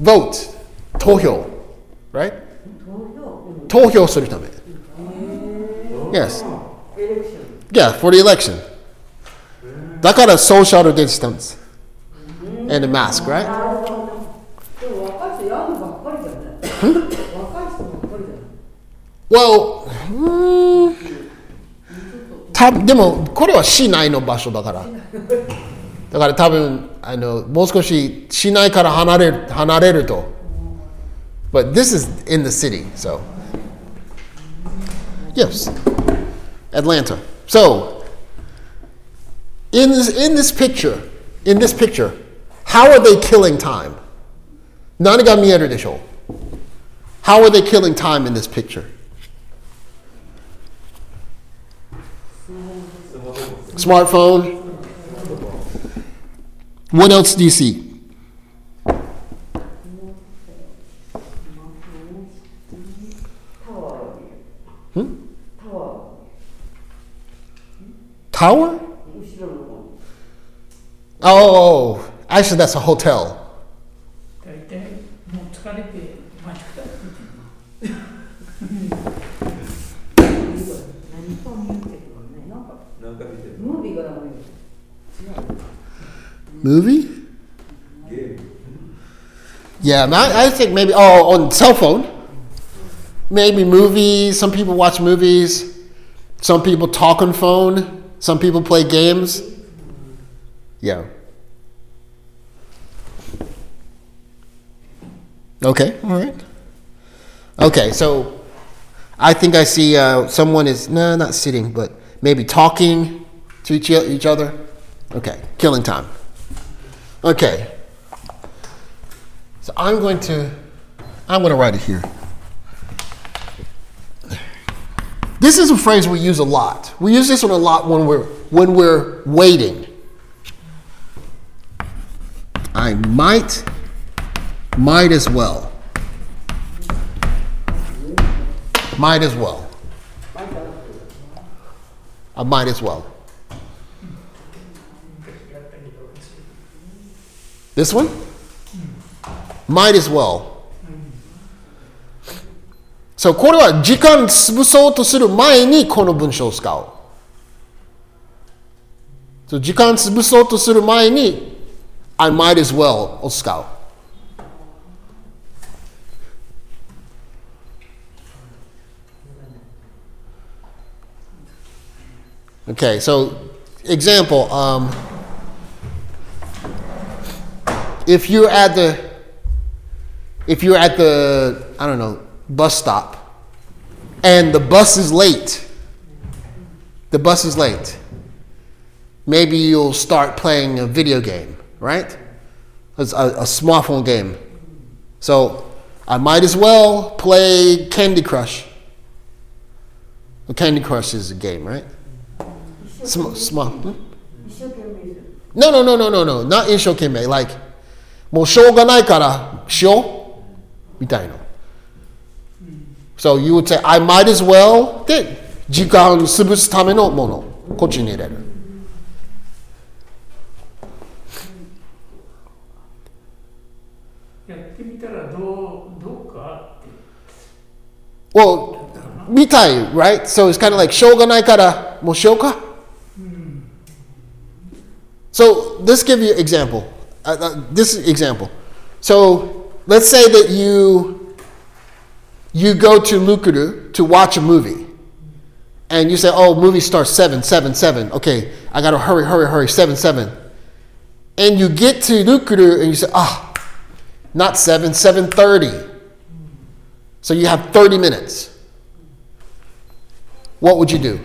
Vote. 投票. Right? 投票するため. Yes. エレクション Yeah, for the election. だから social distance and the mask, right? Well, うーんたでもこれは市内の場所だから。だから多分あのもう少し市内から離れる離れると。But this is in the city, so. Yes. Atlanta. So, in this, in this picture, in this picture, how are they killing time? 何が見えるでしょう How are they killing time in this picture? Smartphone. What else do you see? Hmm? Tower? Oh, actually, that's a hotel. Movie? Yeah, man, I, I think maybe, oh, on cell phone. Maybe movies. Some people watch movies. Some people talk on phone. Some people play games. Yeah. Okay, all right. Okay, so I think I see uh, someone is, no, not sitting, but maybe talking to each, each other. Okay, killing time. Okay. So I'm going to, I'm going to write it here. This is a phrase we use a lot. We use this one a lot when we're when we're waiting. I might, might as well. Might as well. I might as well. This one? Might as well. So これは時間潰そうとする前にこの文章を使う。So 時間潰そうとする前に I might as well を使う。Okay, so example, um, if you're at the if you're at the I don't know bus stop and the bus is late, the bus is late. Maybe you'll start playing a video game, right? It's a, a smartphone game. So I might as well play Candy Crush. Well, Candy Crush is a game, right? Sm- hmm? No, no, no, no, no, no. Not Inshokenmei. Like もうしょうがないからしようみたいな。So you would say, I might as well で、時間潰すためのもの。こっちに入れる。やってみたらどうどうかって Well, みたい, right? So it's kind of like しょうがないからもうしようか So let's give you an example. Uh, uh, this example. So let's say that you you go to Lukuru to watch a movie, and you say, "Oh, movie starts seven, seven, seven. Okay, I gotta hurry, hurry, hurry, seven, seven." And you get to Lukuru and you say, "Ah, not seven, seven thirty. So you have thirty minutes. What would you do?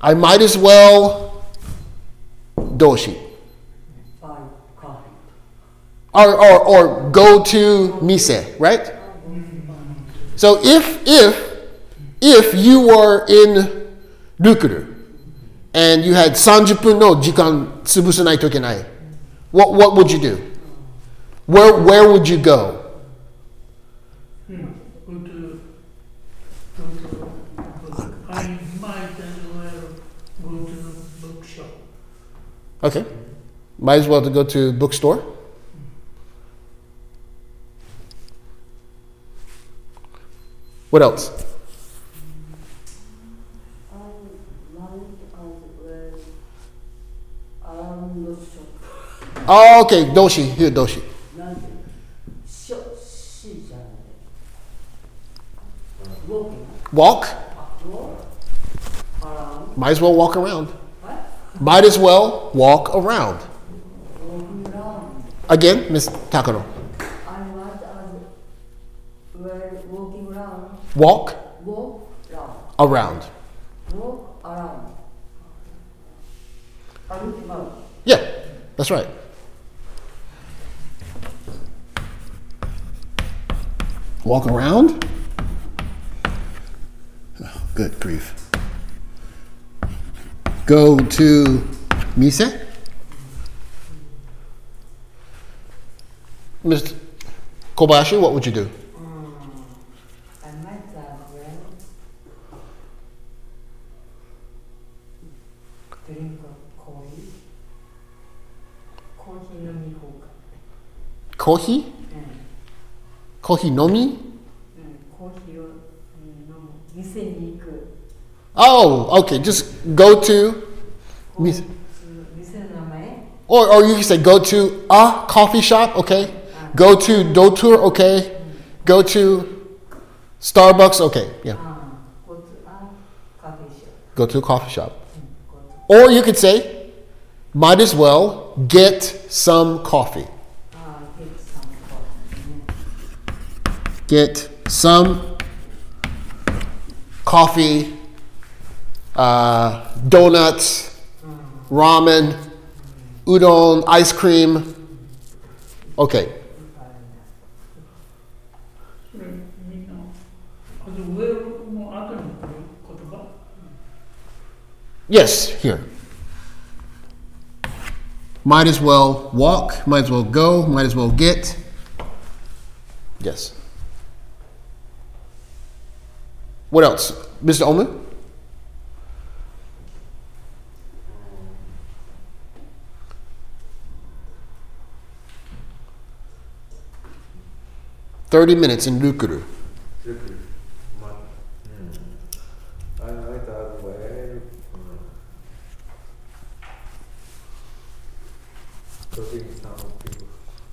I might as well doshi Buy coffee Or, or, or go to mise, right? So if if if you were in Rukuru and you had 30分の時間潰さないといけない、what what would you do? Where where would you go? Go to, go to, I might as well go to bookshop. Okay. Might as well to go to bookstore. What else? Oh, okay, Doshi. Here, Doshi. Walk. Might as well walk around. Might as well walk around. Again, Miss Takano. Walk, Walk around. Walk around. Yeah, that's right. Walk around? Oh, good grief. Go to Mise? Mr. Kobayashi, what would you do? Kohi? Mm. Kohi nomi? Oh, okay. Just go to. Or, or you can say go to a coffee shop, okay. Go to Doutor, okay. Go to Starbucks, okay. Yeah. Go to a coffee shop. Or you could say, might as well get some coffee. get some coffee, uh, donuts, ramen, udon, ice cream. Okay. Yes, here. Might as well walk, might as well go, might as well get. Yes. What else? Mr. Omer? Thirty minutes in Lukuru.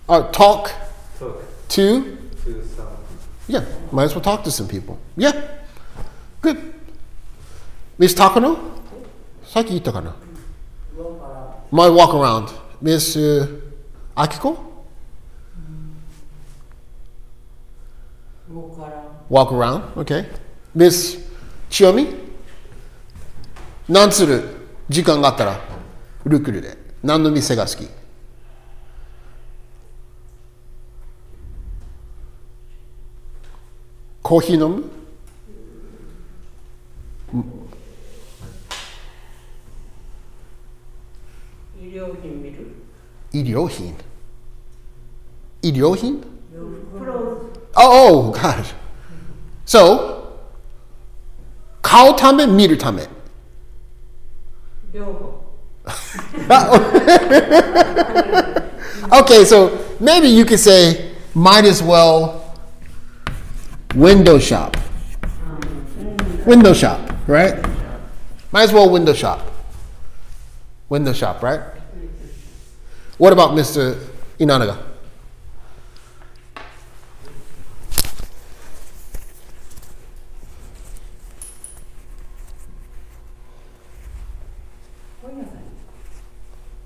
Uh, talk, talk. to, to yeah, might as well talk to some people. Yeah. Good. Miss Takano? さっき言ったかな Might walk around. Miss uh, Akiko? walk around Walk around, okay. Miss Chiomi? 何する時間があったら、ルクルで。何の店が好きコーヒー飲む Ιδιόχην. Ιδιόχην. Oh, oh, gosh. So, call tame, miru tame. okay, so maybe you could say, might as well window shop. Window shop right? Might as well window shop. Window shop, right? What about Mr. Inanaga?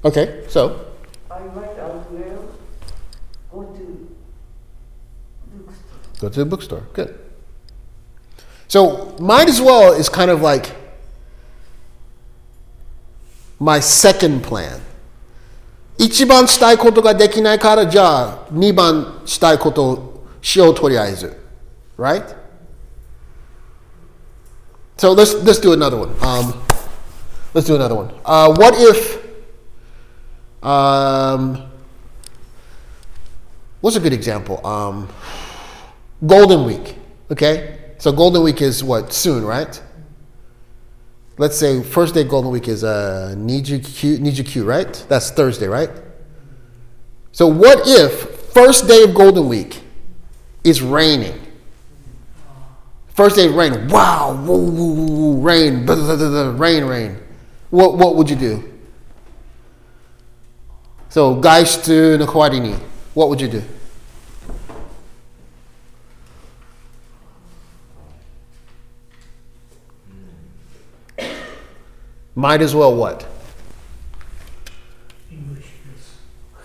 Okay, so I might as well go to bookstore Go to the bookstore. Good. So, might as well is kind of like my second plan. 一番したいことができないから、じゃあ、二番したいことをしようとりあえず。Right? So let's let's do another one. Um, let's do another one. Uh, what if? Um, what's a good example? Um, Golden Week. Okay, So Golden Week is what soon, right? Let's say first day Golden Week is uh, Niju Niju right? That's Thursday, right? So what if first day of Golden Week is raining? First day of rain, wow, woo, woo, woo, woo, rain, blah, blah, blah, rain, rain. What, what would you do? So, Geiste no kawarini, what would you do? Might as well what? English,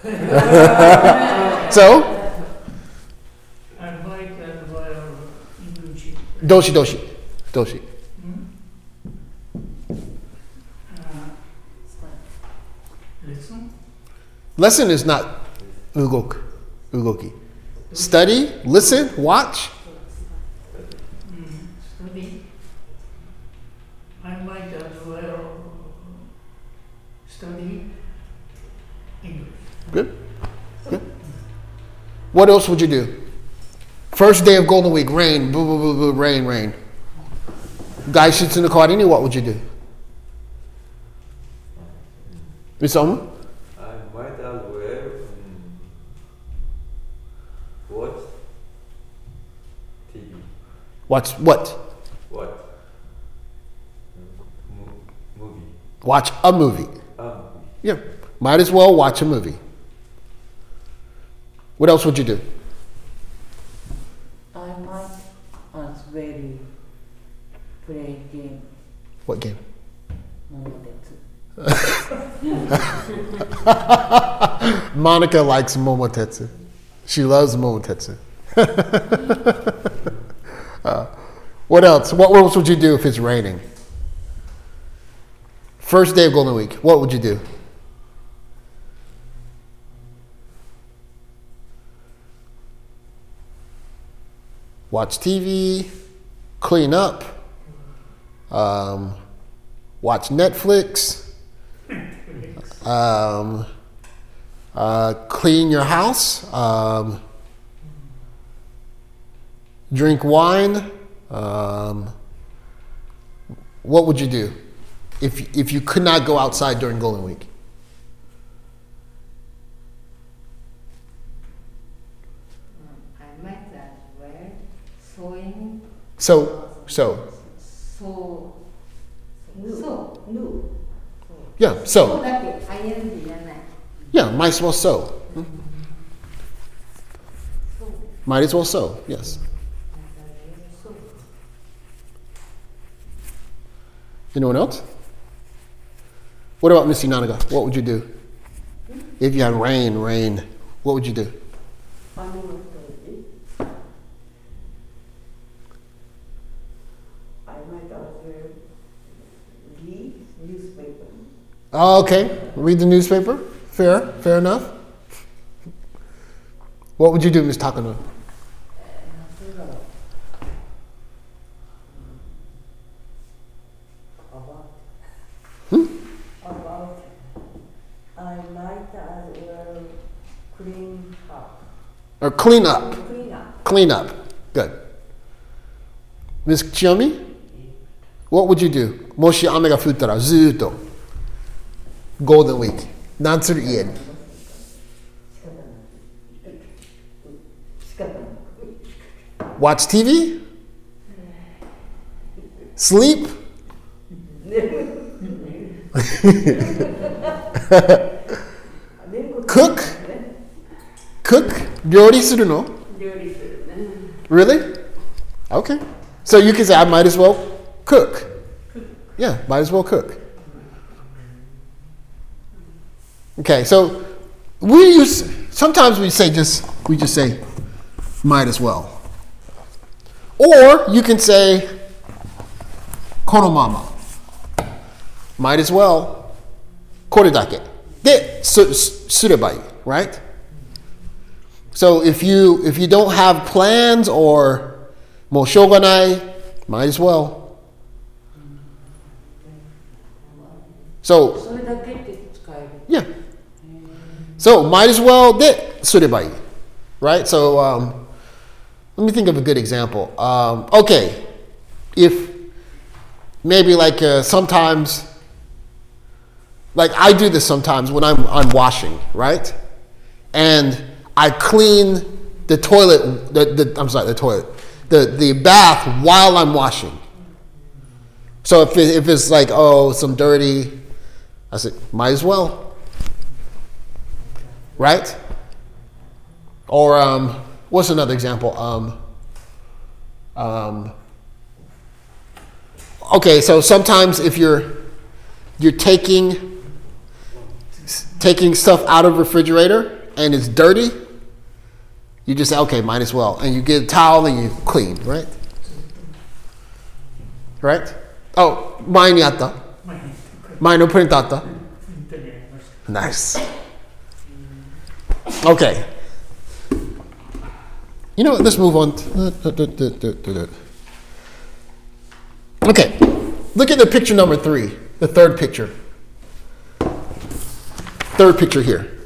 yes. So, I might as well English. doshi, doshi, doshi. Uh, lesson? Lesson is not ugok, ugoki. Study, listen, watch. Mm, study. I might as well study English. Good. Good. What else would you do? First day of Golden Week, rain, boo, boo, boo, boo, rain, rain. Guy shoots in the car, what would you do? Miss Oma? I might as well um, watch TV. Watch what? What? Movie. Watch a movie. Yeah. Might as well watch a movie. What else would you do? I might as well play game What game? Momotetsu. Monica likes Momotetsu. She loves Momotetsu. uh, what else? What else would you do if it's raining? First day of Golden Week, what would you do? Watch TV, clean up, um, watch Netflix, um, uh, clean your house, um, drink wine. Um, what would you do if, if you could not go outside during Golden Week? I might as well sewing so, so. So. So. No. Yeah, so. Yeah, might as well so. Might as well so, yes. Anyone else? What about Miss Inanaga? What would you do? If you had rain, rain, what would you do? okay, read the newspaper. Fair, fair enough. What would you do, Miss Takano? About, Hmm? about, I might as well clean up. Or clean up. Clean up. Clean up. Good. Miss Chiyomi? What would you do? もし雨が降ったらずーっと Golden Week 何する家に仕方ない Watch TV? Sleep? Cook? Cook? 料理するの料理するね Really? Okay. So you can say, I might as well cook. Yeah, might as well cook. Okay, so we use sometimes we say just we just say might as well. Or you can say konomama. Might as well. Koredake. De surebai, right? So if you if you don't have plans or moshoganai, might as well. So so might as well that you, right? So um, let me think of a good example. Um, okay, if maybe like uh, sometimes, like I do this sometimes when I'm I'm washing, right? And I clean the toilet. The, the, I'm sorry, the toilet, the the bath while I'm washing. So if it, if it's like oh some dirty, I said might as well right? Or um, what's another example? Um, um, okay, so sometimes if you're you're taking taking stuff out of refrigerator and it's dirty, you just say, okay, might as well, and you get a towel and you clean, right? Right? Oh, mai ni no printata. Nice. Okay. You know what? Let's move on. Okay. Look at the picture number three, the third picture. Third picture here.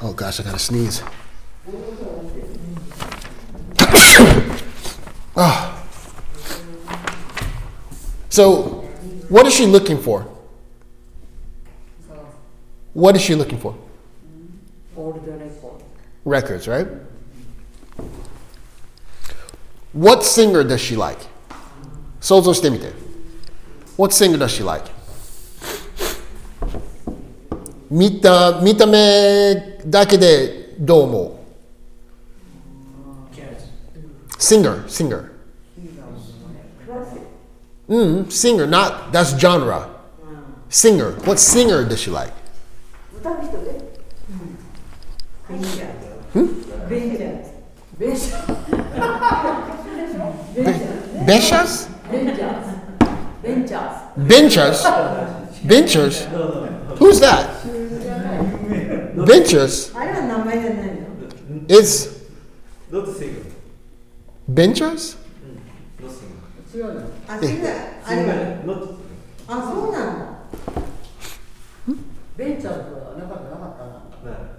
Oh gosh, I gotta sneeze. Ah. So, what is she looking for? What is she looking for? オールドレコー Records, right? What singer does she like? 想像してみて。What singer does she like? 見た、見た目だけでどう思ジャズう ?Singer, singer. クラシッ Mm, singer, not, that's genre. Singer. What singer does she like? ク歌う人で Hmm? Benchers? Benchers? Benchers? Who's that? Benchers? It's. Benchers? I think that. I don't know. あ、そうなんだ。ベンチャーとかなかったなかったな。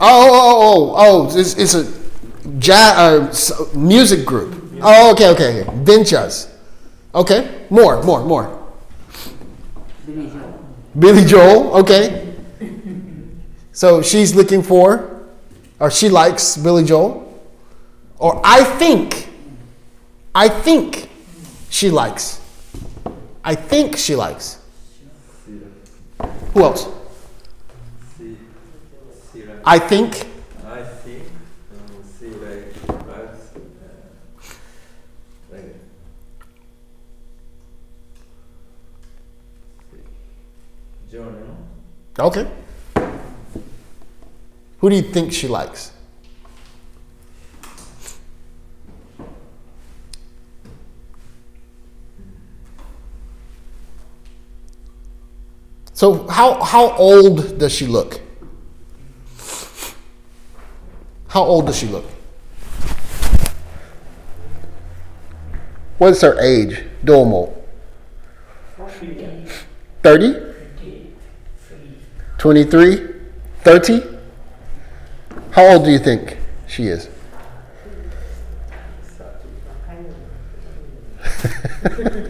Oh, oh, oh, oh, it's, it's a jazz, uh, music group. Oh, okay, okay, okay. Vinchas. Okay, more, more, more. Billy Joel. Billy Joel, okay. so she's looking for, or she likes Billy Joel. Or I think, I think she likes I think she likes. Who else? See, see like, I think. I think, see like vibes, like John Lennon. Okay. Who do you think she likes? So how how old does she look? How old does she look? What's her age? Domo. 30? 23? 30? How old do you think she is?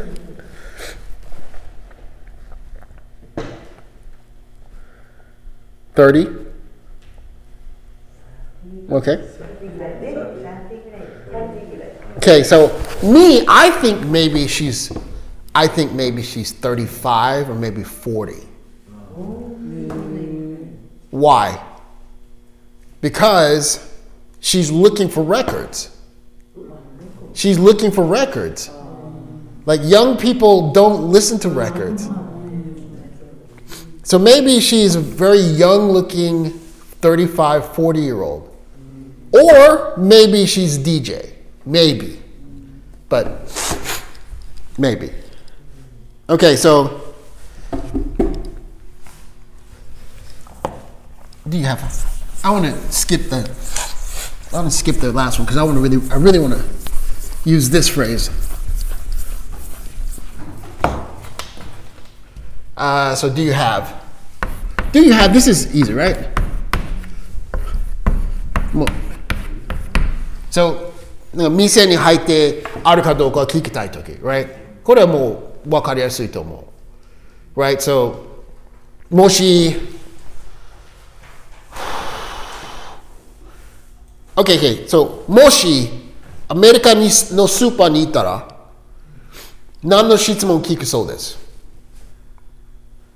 Thirty. Okay. Okay, so me, I think maybe she's, I think maybe she's thirty-five or maybe forty. Why? Because she's looking for records. She's looking for records. Like young people don't listen to records. So maybe she's a very young looking 35, 40 year old. Or maybe she's DJ. Maybe. But maybe. Okay, so do you have I want to skip the I want to skip the last one because I want to really I really want to use this phrase. Uh, so do you have? Do you have? This is easy, right? Mo- So なんか店に入ってあるかどうか聞きたいとき、right? これはもう分かりやすいと思う。Right? So もし Okay, okay. So もしアメリカにのスーパーに行ったら何の質問聞くそうです？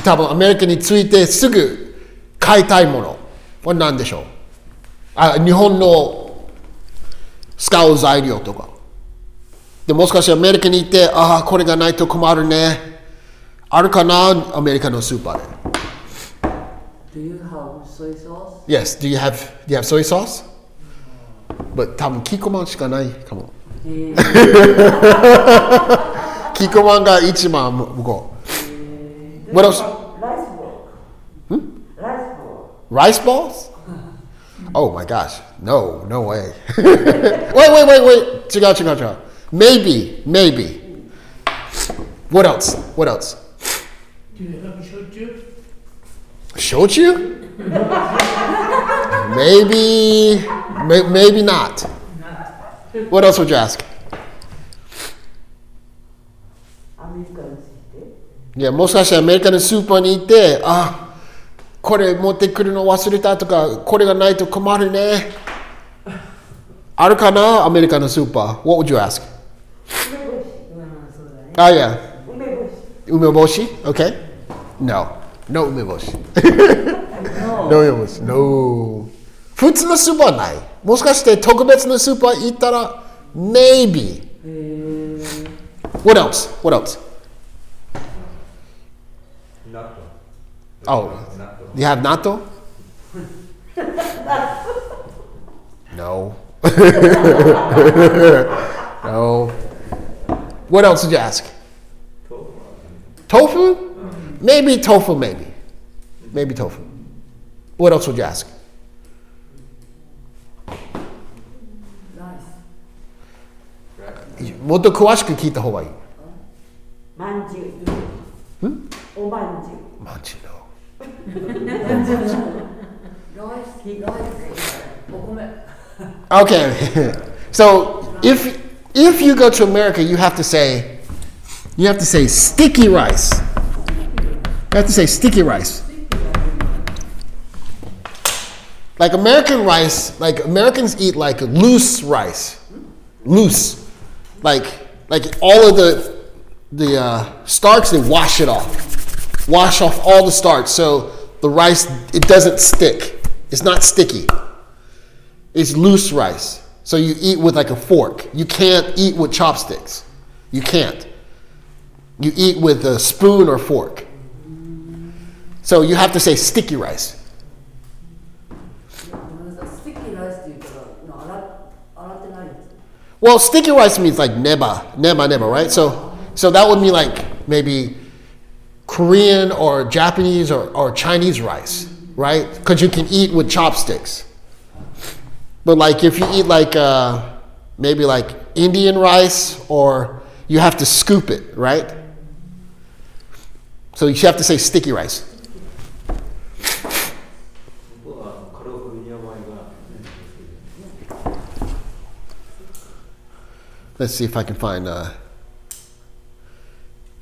多分アメリカに着いてすぐ買いたいもの。は何でしょう？あ日本の使う材料とか。でもしかしてアメリカに行ってああこれがないと困るね。あるかな？アメリカのスーパーで。Do you have soy sauce? Yes, do you have, do you have soy sauce? But 多分キーコマンしかないかも。えー。キーコマンが一番向こう what else? Rice ball. Hmm? Rice ball. Rice balls? Oh my gosh. No, no way. wait, wait, wait, wait. Check out, check out, check out. Maybe, maybe. What else? What else? Do they have shochu? Shochu? maybe, may, maybe not. What else would you ask? いや、もしかしてアメリカのスーパーに行って、あ、これ持ってくるの忘れたとか、これがないと困るね。あるかなアメリカのスーパー？What would you ask? あ、いや。梅干し。梅干し ?Okay? No. No 梅干し。no 梅干し。No. 普通のスーパーない。もしかして特別なスーパー行ったら、Maybe. What else? What else? Oh, you have natto? no. no. What else did you ask? Tofu? Maybe tofu, maybe. Maybe tofu. What else would you ask? もっと詳しく聞いた方がいい。まんじゅう。おまんじゅう。まんじゅうの。 okay. so if if you go to America, you have to say you have to say sticky rice. You have to say sticky rice. Like American rice, like Americans eat like loose rice, loose, like like all of the the uh, starch they wash it off wash off all the starch so the rice it doesn't stick. It's not sticky. It's loose rice. So you eat with like a fork. You can't eat with chopsticks. You can't. You eat with a spoon or fork. So you have to say sticky rice. Well, sticky rice means like neba, neba, neba, right? So, so that would mean like maybe Korean or Japanese or, or Chinese rice, right? Because you can eat with chopsticks. But like if you eat like uh, maybe like Indian rice, or you have to scoop it, right? So you have to say sticky rice. Let's see if I can find. Uh,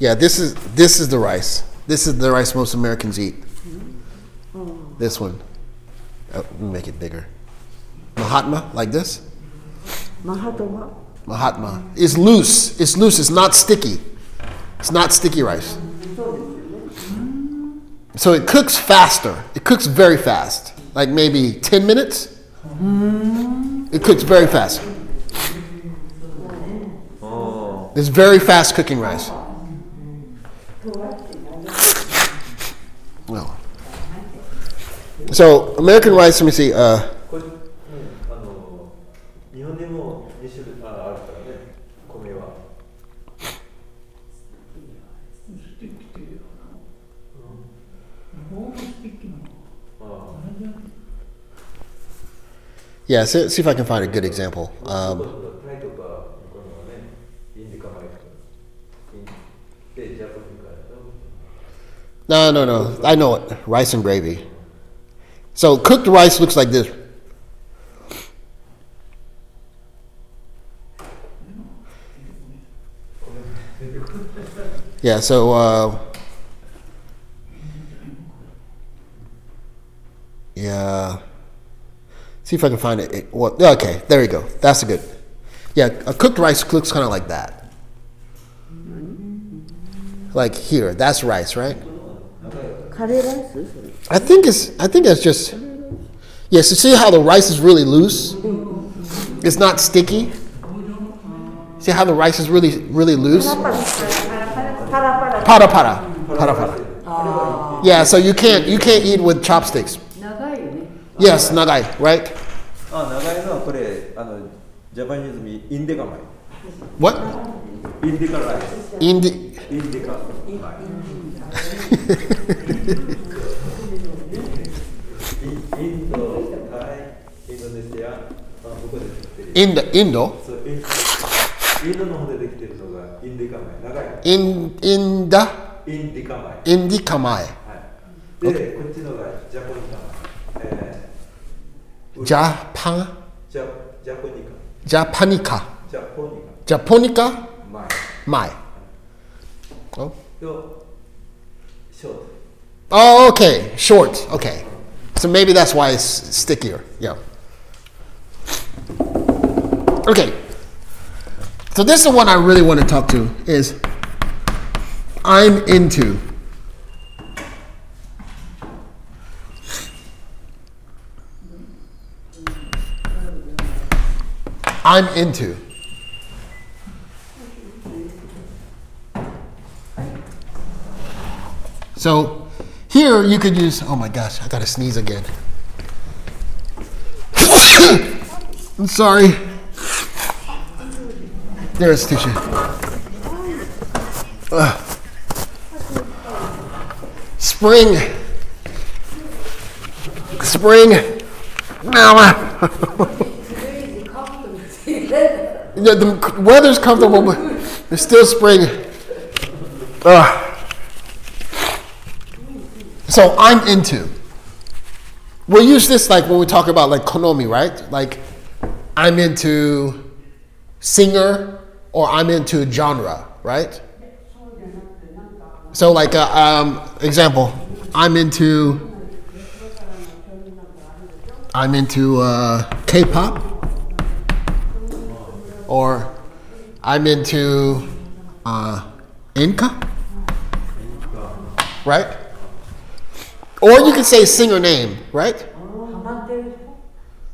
Yeah, this is this is the rice. This is the rice most Americans eat. This one. Oh, make it bigger. Mahatma, like this. Mahatma. Mahatma. It's loose. It's loose. It's not sticky. It's not sticky rice. So it cooks faster. It cooks very fast. Like maybe 10 minutes. It cooks very fast. It's very fast cooking rice. Well. So, American rice, let me see. Uh, yeah, see, see if I can find a good example. Um, No, no, no. I know it. Rice and gravy. So cooked rice looks like this. Yeah, so uh, yeah. See if I can find it. it well, okay, there you go. That's a good. Yeah, a cooked rice looks kind of like that. Like here, that's rice, right? カレーライスそれ I think it's. I think that's just. Yeah. So see how the rice is really loose. It's not sticky. See how the rice is really, really loose. パラパラ Para para, para para. Yeah. So you can't you can't eat with chopsticks. 長いよね Yes, nagai, right? あ長いのはこれあのジャパニーズミインディカ米 What? インディカラ インドインド？インドの方でできてるのがインディカマイ長いインインダ？インディカマイ。インディカマイ、はい、で、こっちのがジャポニカ、え、ジャパン？ジャジャポニカ。ジャパニカ。ジャポニカ。ジャポニカ？マイ。マ、ト Oh, okay. Short. Okay. So maybe that's why it's stickier. Yeah. Okay. So this is the one I really want to talk to is I'm into. I'm into. So here you could use, oh my gosh, I gotta sneeze again. I'm sorry. There's tissue. Spring. Spring. Yeah, the weather's comfortable, but it's still spring. So I'm into. We'll use this like when we talk about like konomi, right? Like I'm into singer or I'm into genre, right? So, like, uh, um, example, I'm into I'm into uh, K-pop, or I'm into uh, enka, right? Or you can say singer name, right? ハマってる人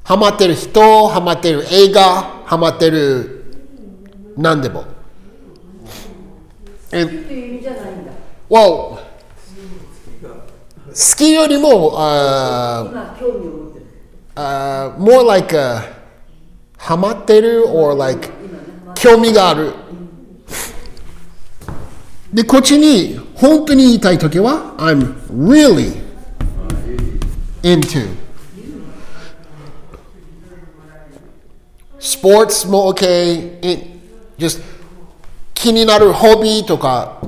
ハマってる人、ハマってる映画、ハマってる何でも。っていう意味じゃないんだ Well, 好きよりも、uh, 今興味を持ってる uh, more like a ハマってる or like 興味がある。で、こっちに本当に言いたいときは I'm really into sports も OK in, just 気になるホビーとか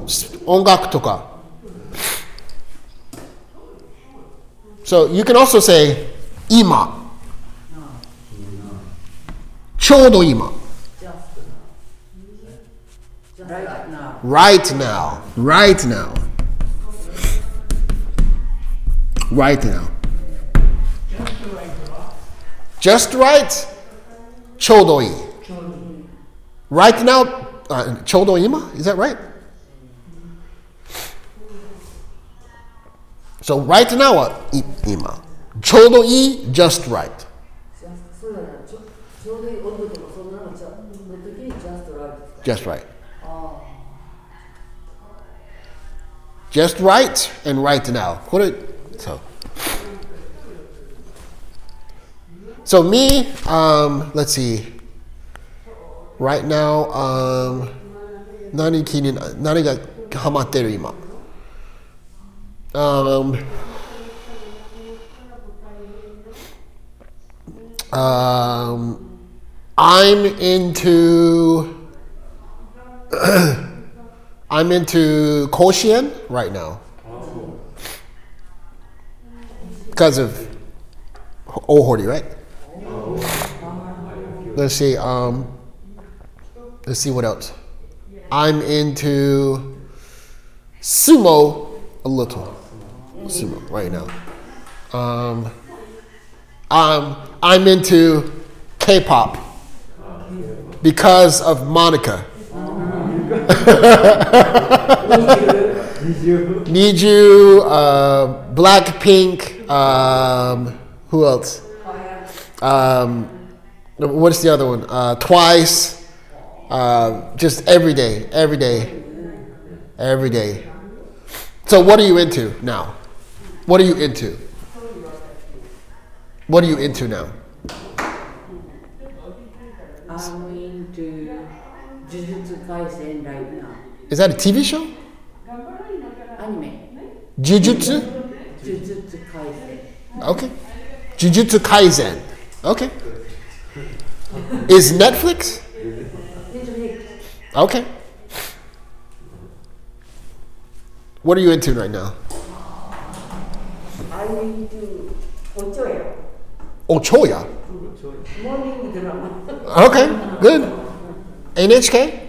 音楽とか So you can also say 今ちょうど今 Right now. right now right now right now just right ちょうどいい right now uh, ちょうど今 is that right so right now はい今ちょうどいい just right そうだなちょちょうどいい温度とかそんなのじゃの時に just right just right あ just right and right now これ so so me um let's see right now um 何気にな何がハマってる今 um um I'm into I'm into Koshien right now because of Ohori, right? Let's see. Um, let's see what else. I'm into sumo a little. Sumo right now. Um, um, I'm into K-pop because of Monica. Need you, uh, Blackpink. Um, who else? Um, what's the other one? Uh, Twice. Uh, just every day, every day, every day. So, what are you into now? What are you into? What are you into now? I'm into Jujutsu Kaisen right now. Is that a TV show? Anime. Jujutsu? Jujutsu Kaisen. Okay. Jujutsu Kaisen. Okay. Is Netflix? Okay. What are you into right now? I'm into Ochoya Ochoya. morning drama Okay, good. NHK?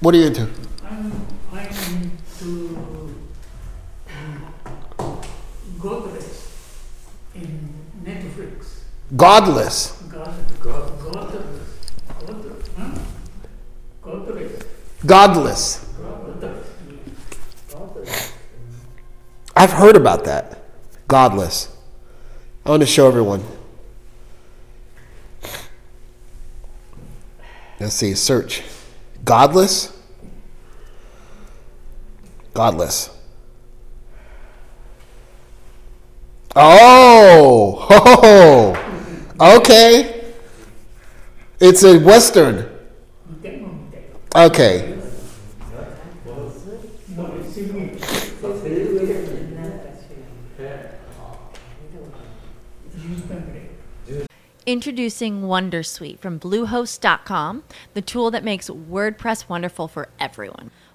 What are you into? I'm, I'm into um, Godless in Netflix. Godless. God, God, Godless. God, huh? Godless. Godless. Godless. Godless. I've heard about that. Godless. I want to show everyone. Let's see, search. Godless? Godless. Oh, okay. It's a Western. Okay. Introducing Wondersuite from Bluehost.com, the tool that makes WordPress wonderful for everyone.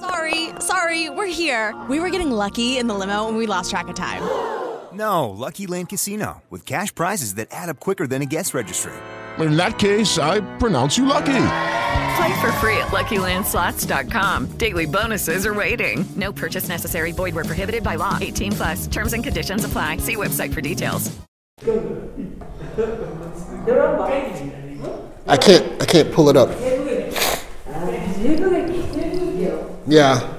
Sorry, sorry, we're here. We were getting lucky in the limo and we lost track of time. No, LuckyLand Casino, with cash prizes that add up quicker than a guest registry. In that case, I pronounce you lucky. Play for free at LuckyLandSlots.com. Daily bonuses are waiting. No purchase necessary. Void where prohibited by law. 18 plus. Terms and conditions apply. See website for details. I can't. I can't pull it up. Yeah.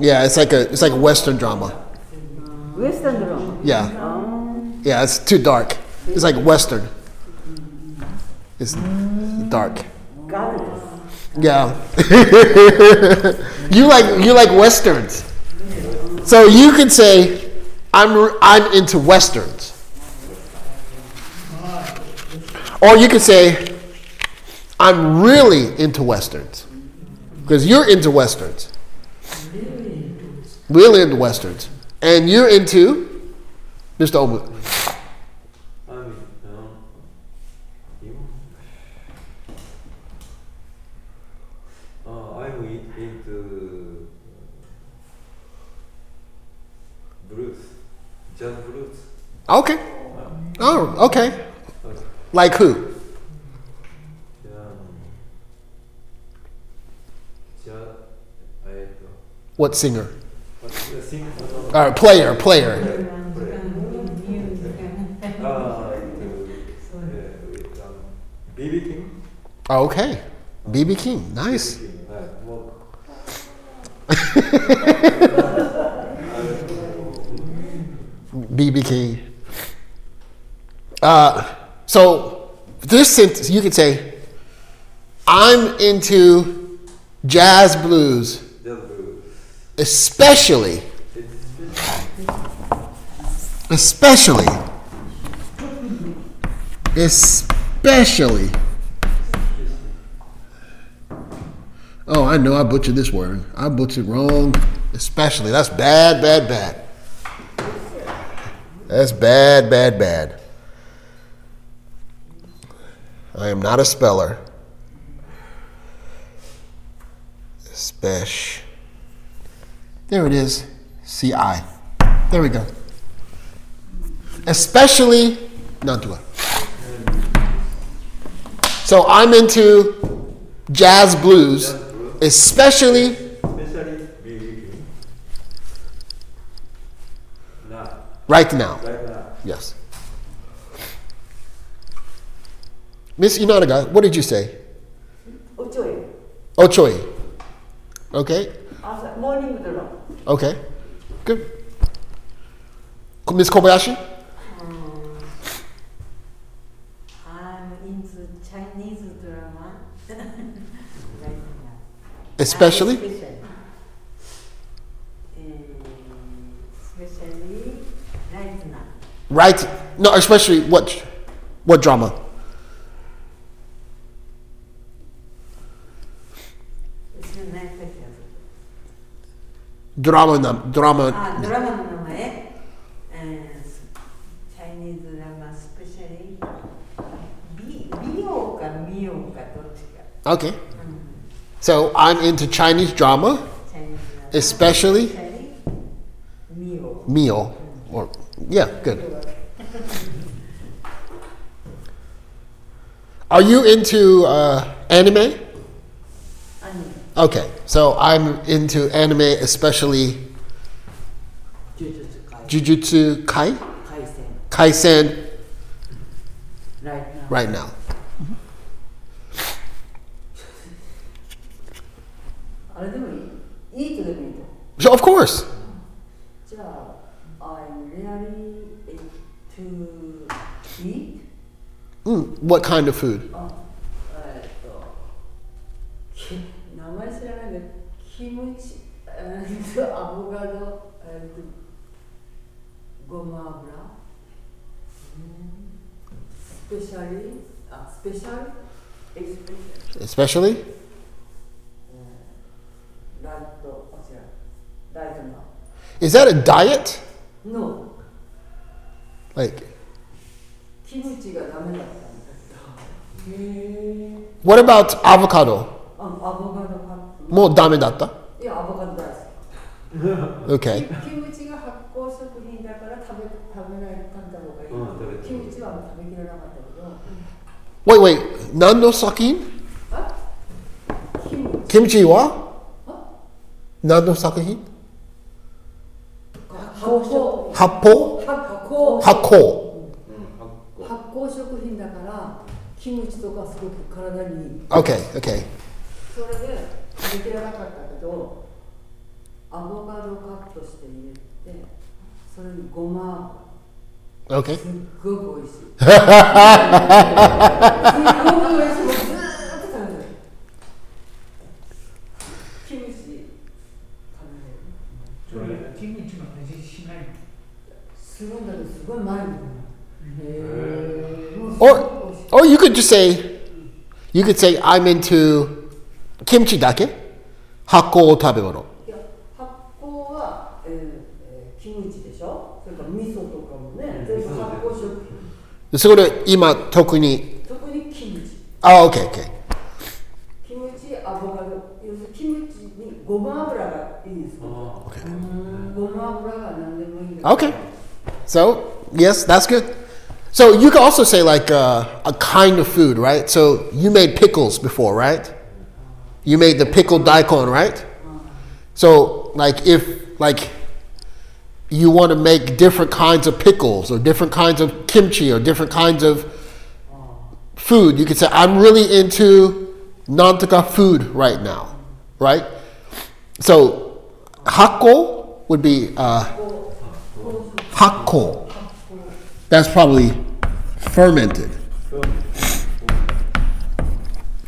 Yeah, it's like a it's like a Western drama. Western drama. Yeah. Oh. Yeah, it's too dark. It's like Western. It's dark. Yeah. you like you like westerns. So you can say I'm I'm into westerns. Or you could say I'm really into westerns. Because you're into westerns. Really into westerns. And you're into Mr. Omu. I'm, you? I'm i- into blues, jazz. Okay. Oh, okay. Like who? What singer? All right, player, player. BB King. Okay. BB King. Nice. BB King. Uh, so this sentence, you could say, I'm into jazz blues, especially, especially, especially. Oh, I know I butchered this word. I butchered wrong. Especially. That's bad, bad, bad. That's bad, bad, bad. I am not a speller. Spesh. There it is. C I. There we go. Especially Nantua. So I'm into jazz blues, especially especially BB King. Now. right now. Right now. Yes. Miss Inanaga, what did you say? Ochoi. Ochoi. Okay. After morning udon. Okay. Good. Miss Kobayashi? Hmm. I'm into Chinese drama. Especially? Eh, especially right now. Right. No, especially what? What drama? 드라마 드라마에 Chinese 드라마 스페셜리 미 미호가 미호가 도치가. Okay. So I'm into Chinese drama. Chinese especially meal. meal or yeah, good. Are you into uh, anime? Okay, so I'm into anime, especially Jujutsu Kai? Kaisen. Kaisen. Right now. Right now. Mm-hmm. so of course. I'm really into eat. Mm, what kind of food? キムチ、えーっと、アボカド、えーっと、ごま油、スペシャリ、あ、スペシャル、エクスペシャル、 Especially? ライト、あ、違う、ライトな。 Is that a diet? No、 Like キムチがダメだったんだけど。へえ。 what about avocado? あ、アボカド買っ もうダメだった？いや、アボカド大好き。キムチが発酵食品だから食べ食べない食べた方がいい、うん食べたキムチはあんま食べきれなかったけど、Wait, wait. 何の作品キムチ。は？何の作品？発酵発泡発酵。発酵。発酵食品だからキムチとかすごく体にいい。Okay, okay. それで食べきれなかったけどアボカドカットして入れてそれにごま Okay. すっごく美味しいすっごく美味しいもうずーっと食べてるキムチ食べれるそれキムチの味しないするんだけどすごい前にへー Or, or you could just say, you could say, I'm into kimchi だけ発酵食べ物。いや発酵は、えーえーキムチでしょそれから味噌とかもね全部発酵食品そこで今特に、特にキムチあ、OK, OK. キムチアボカド要するにキムチにごま油がいいんですようんごま油が何でもいいんだけど Okay. So, yes, that's good. So you could also say like uh, a kind of food, right? So you made pickles before, right? You made the pickled daikon, right? So like if like you want to make different kinds of pickles or different kinds of kimchi or different kinds of food, you could say I'm really into nantaka food right now, right? So hakko would be uh, hakko. That's probably fermented.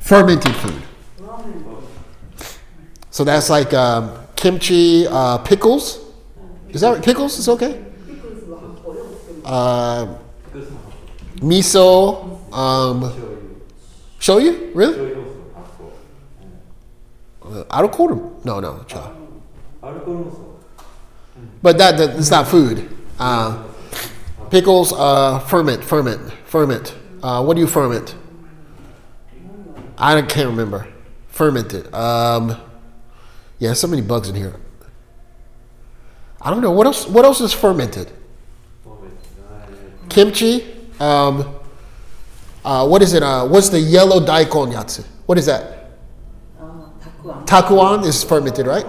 Fermented food. So that's like um, kimchi uh, pickles. Is that pickles? Is okay. Uh, miso. Um, you Really? Uh, Arukorum? No, no. But that, that it's not food. Uh, pickles, uh, ferment, ferment, ferment. Uh, what do you ferment? I can't remember. Fermented. Um, yeah, so many bugs in here. I don't know what else. What else is fermented? Kimchi. Um, uh, what is it? Uh, what's the yellow daikon yatsu? What is that? Uh, takuan. takuan is fermented, right?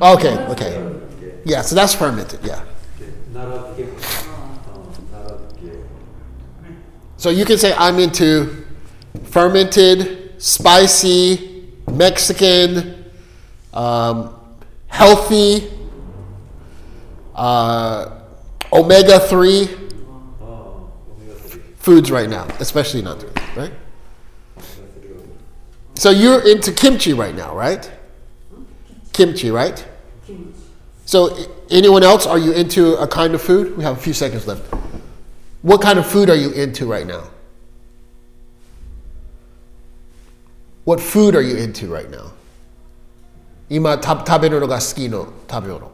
Ah, okay, okay. Yeah, so that's fermented, yeah. So you can say I'm into fermented, spicy, Mexican, um, healthy, uh, omega three foods right now, especially not right. So you're into kimchi right now, right? Kimchi, right? So anyone else? Are you into a kind of food? We have a few seconds left. What kind of food are you into right now? What food are you into right now? 今た食べるのが好きの食べ物。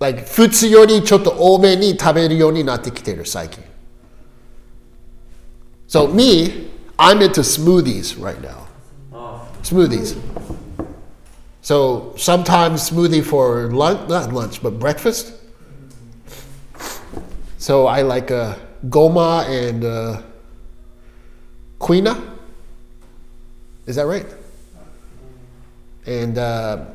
like 普通よりちょっと多めに食べるようになってきてる最近 So me, I'm into smoothies right now. Smoothies. So sometimes smoothie for lunch, not lunch, but breakfast. So I like uh, goma and uh, quina. Is that right? And uh,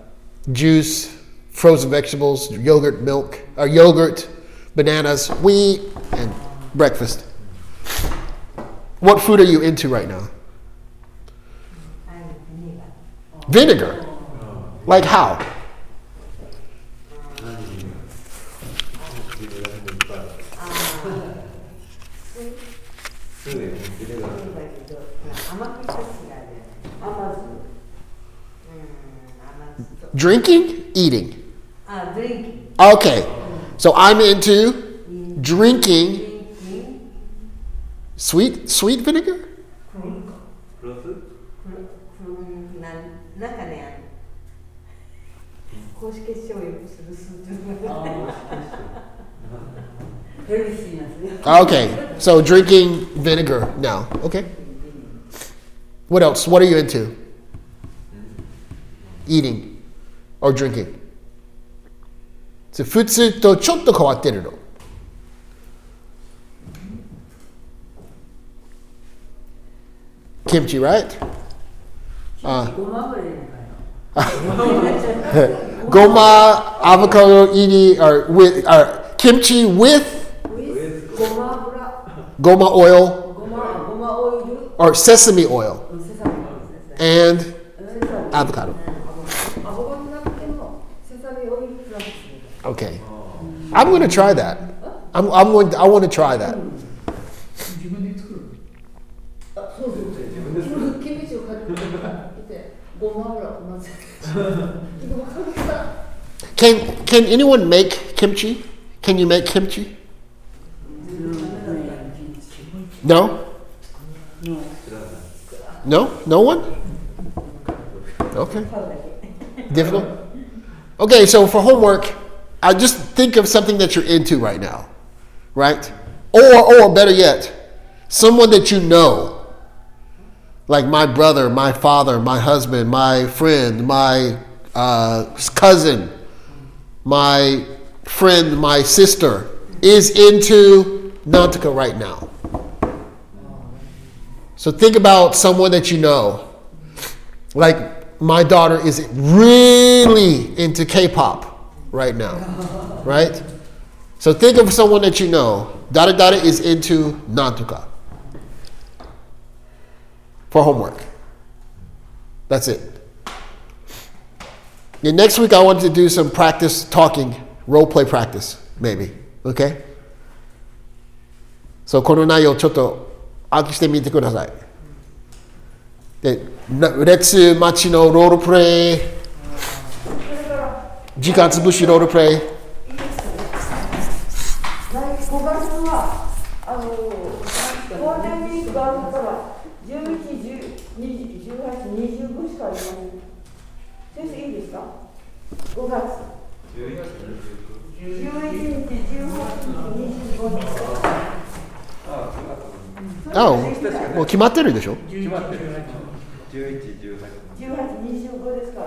juice, frozen vegetables, yogurt, milk, or yogurt, bananas, wheat, and breakfast. What food are you into right now? Vinegar. Like how? Drinking? Eating? Uh, drinking. Okay. So I'm into drinking, drinking. sweet sweet vinegar? okay, so drinking vinegar now. Okay. What else? What are you into? Eating or drinking? それ普通とちょっと変わってるの。Kimchi, right? Uh, ごま油入れないかよ goma, avocado, iri, or with or kimchi with ごま油 goma oil ごまごまオイル or sesame oil セサミですね and セサミ avocado. Okay. I'm going to try that. I'm, I'm going to, I want to try that. can, can anyone make kimchi? Can you make kimchi? No? No? No one? Okay. Difficult? Okay, so for homework, I just think of something that you're into right now, right? Or, or better yet, someone that you know, like my brother, my father, my husband, my friend, my uh, cousin, my friend, my sister, is into Nautica right now. So think about someone that you know. Like my daughter is really into K-pop right now, right? So think of someone that you know. Dada Dada is into Nautica for homework. That's it. And next week I want to do some practice talking, role play practice, maybe. Okay? So この内容ちょっと暗記してみてください。で、な列待ちのロールプレイ、 時間潰しロールプレイ。来5月はあのゴールデンウィークがあるから11、10 20 18、25しかありません先生いいですか？5月。11日、18日、25日あもう決まってるでしょ？決まってる11、18 18、25ですから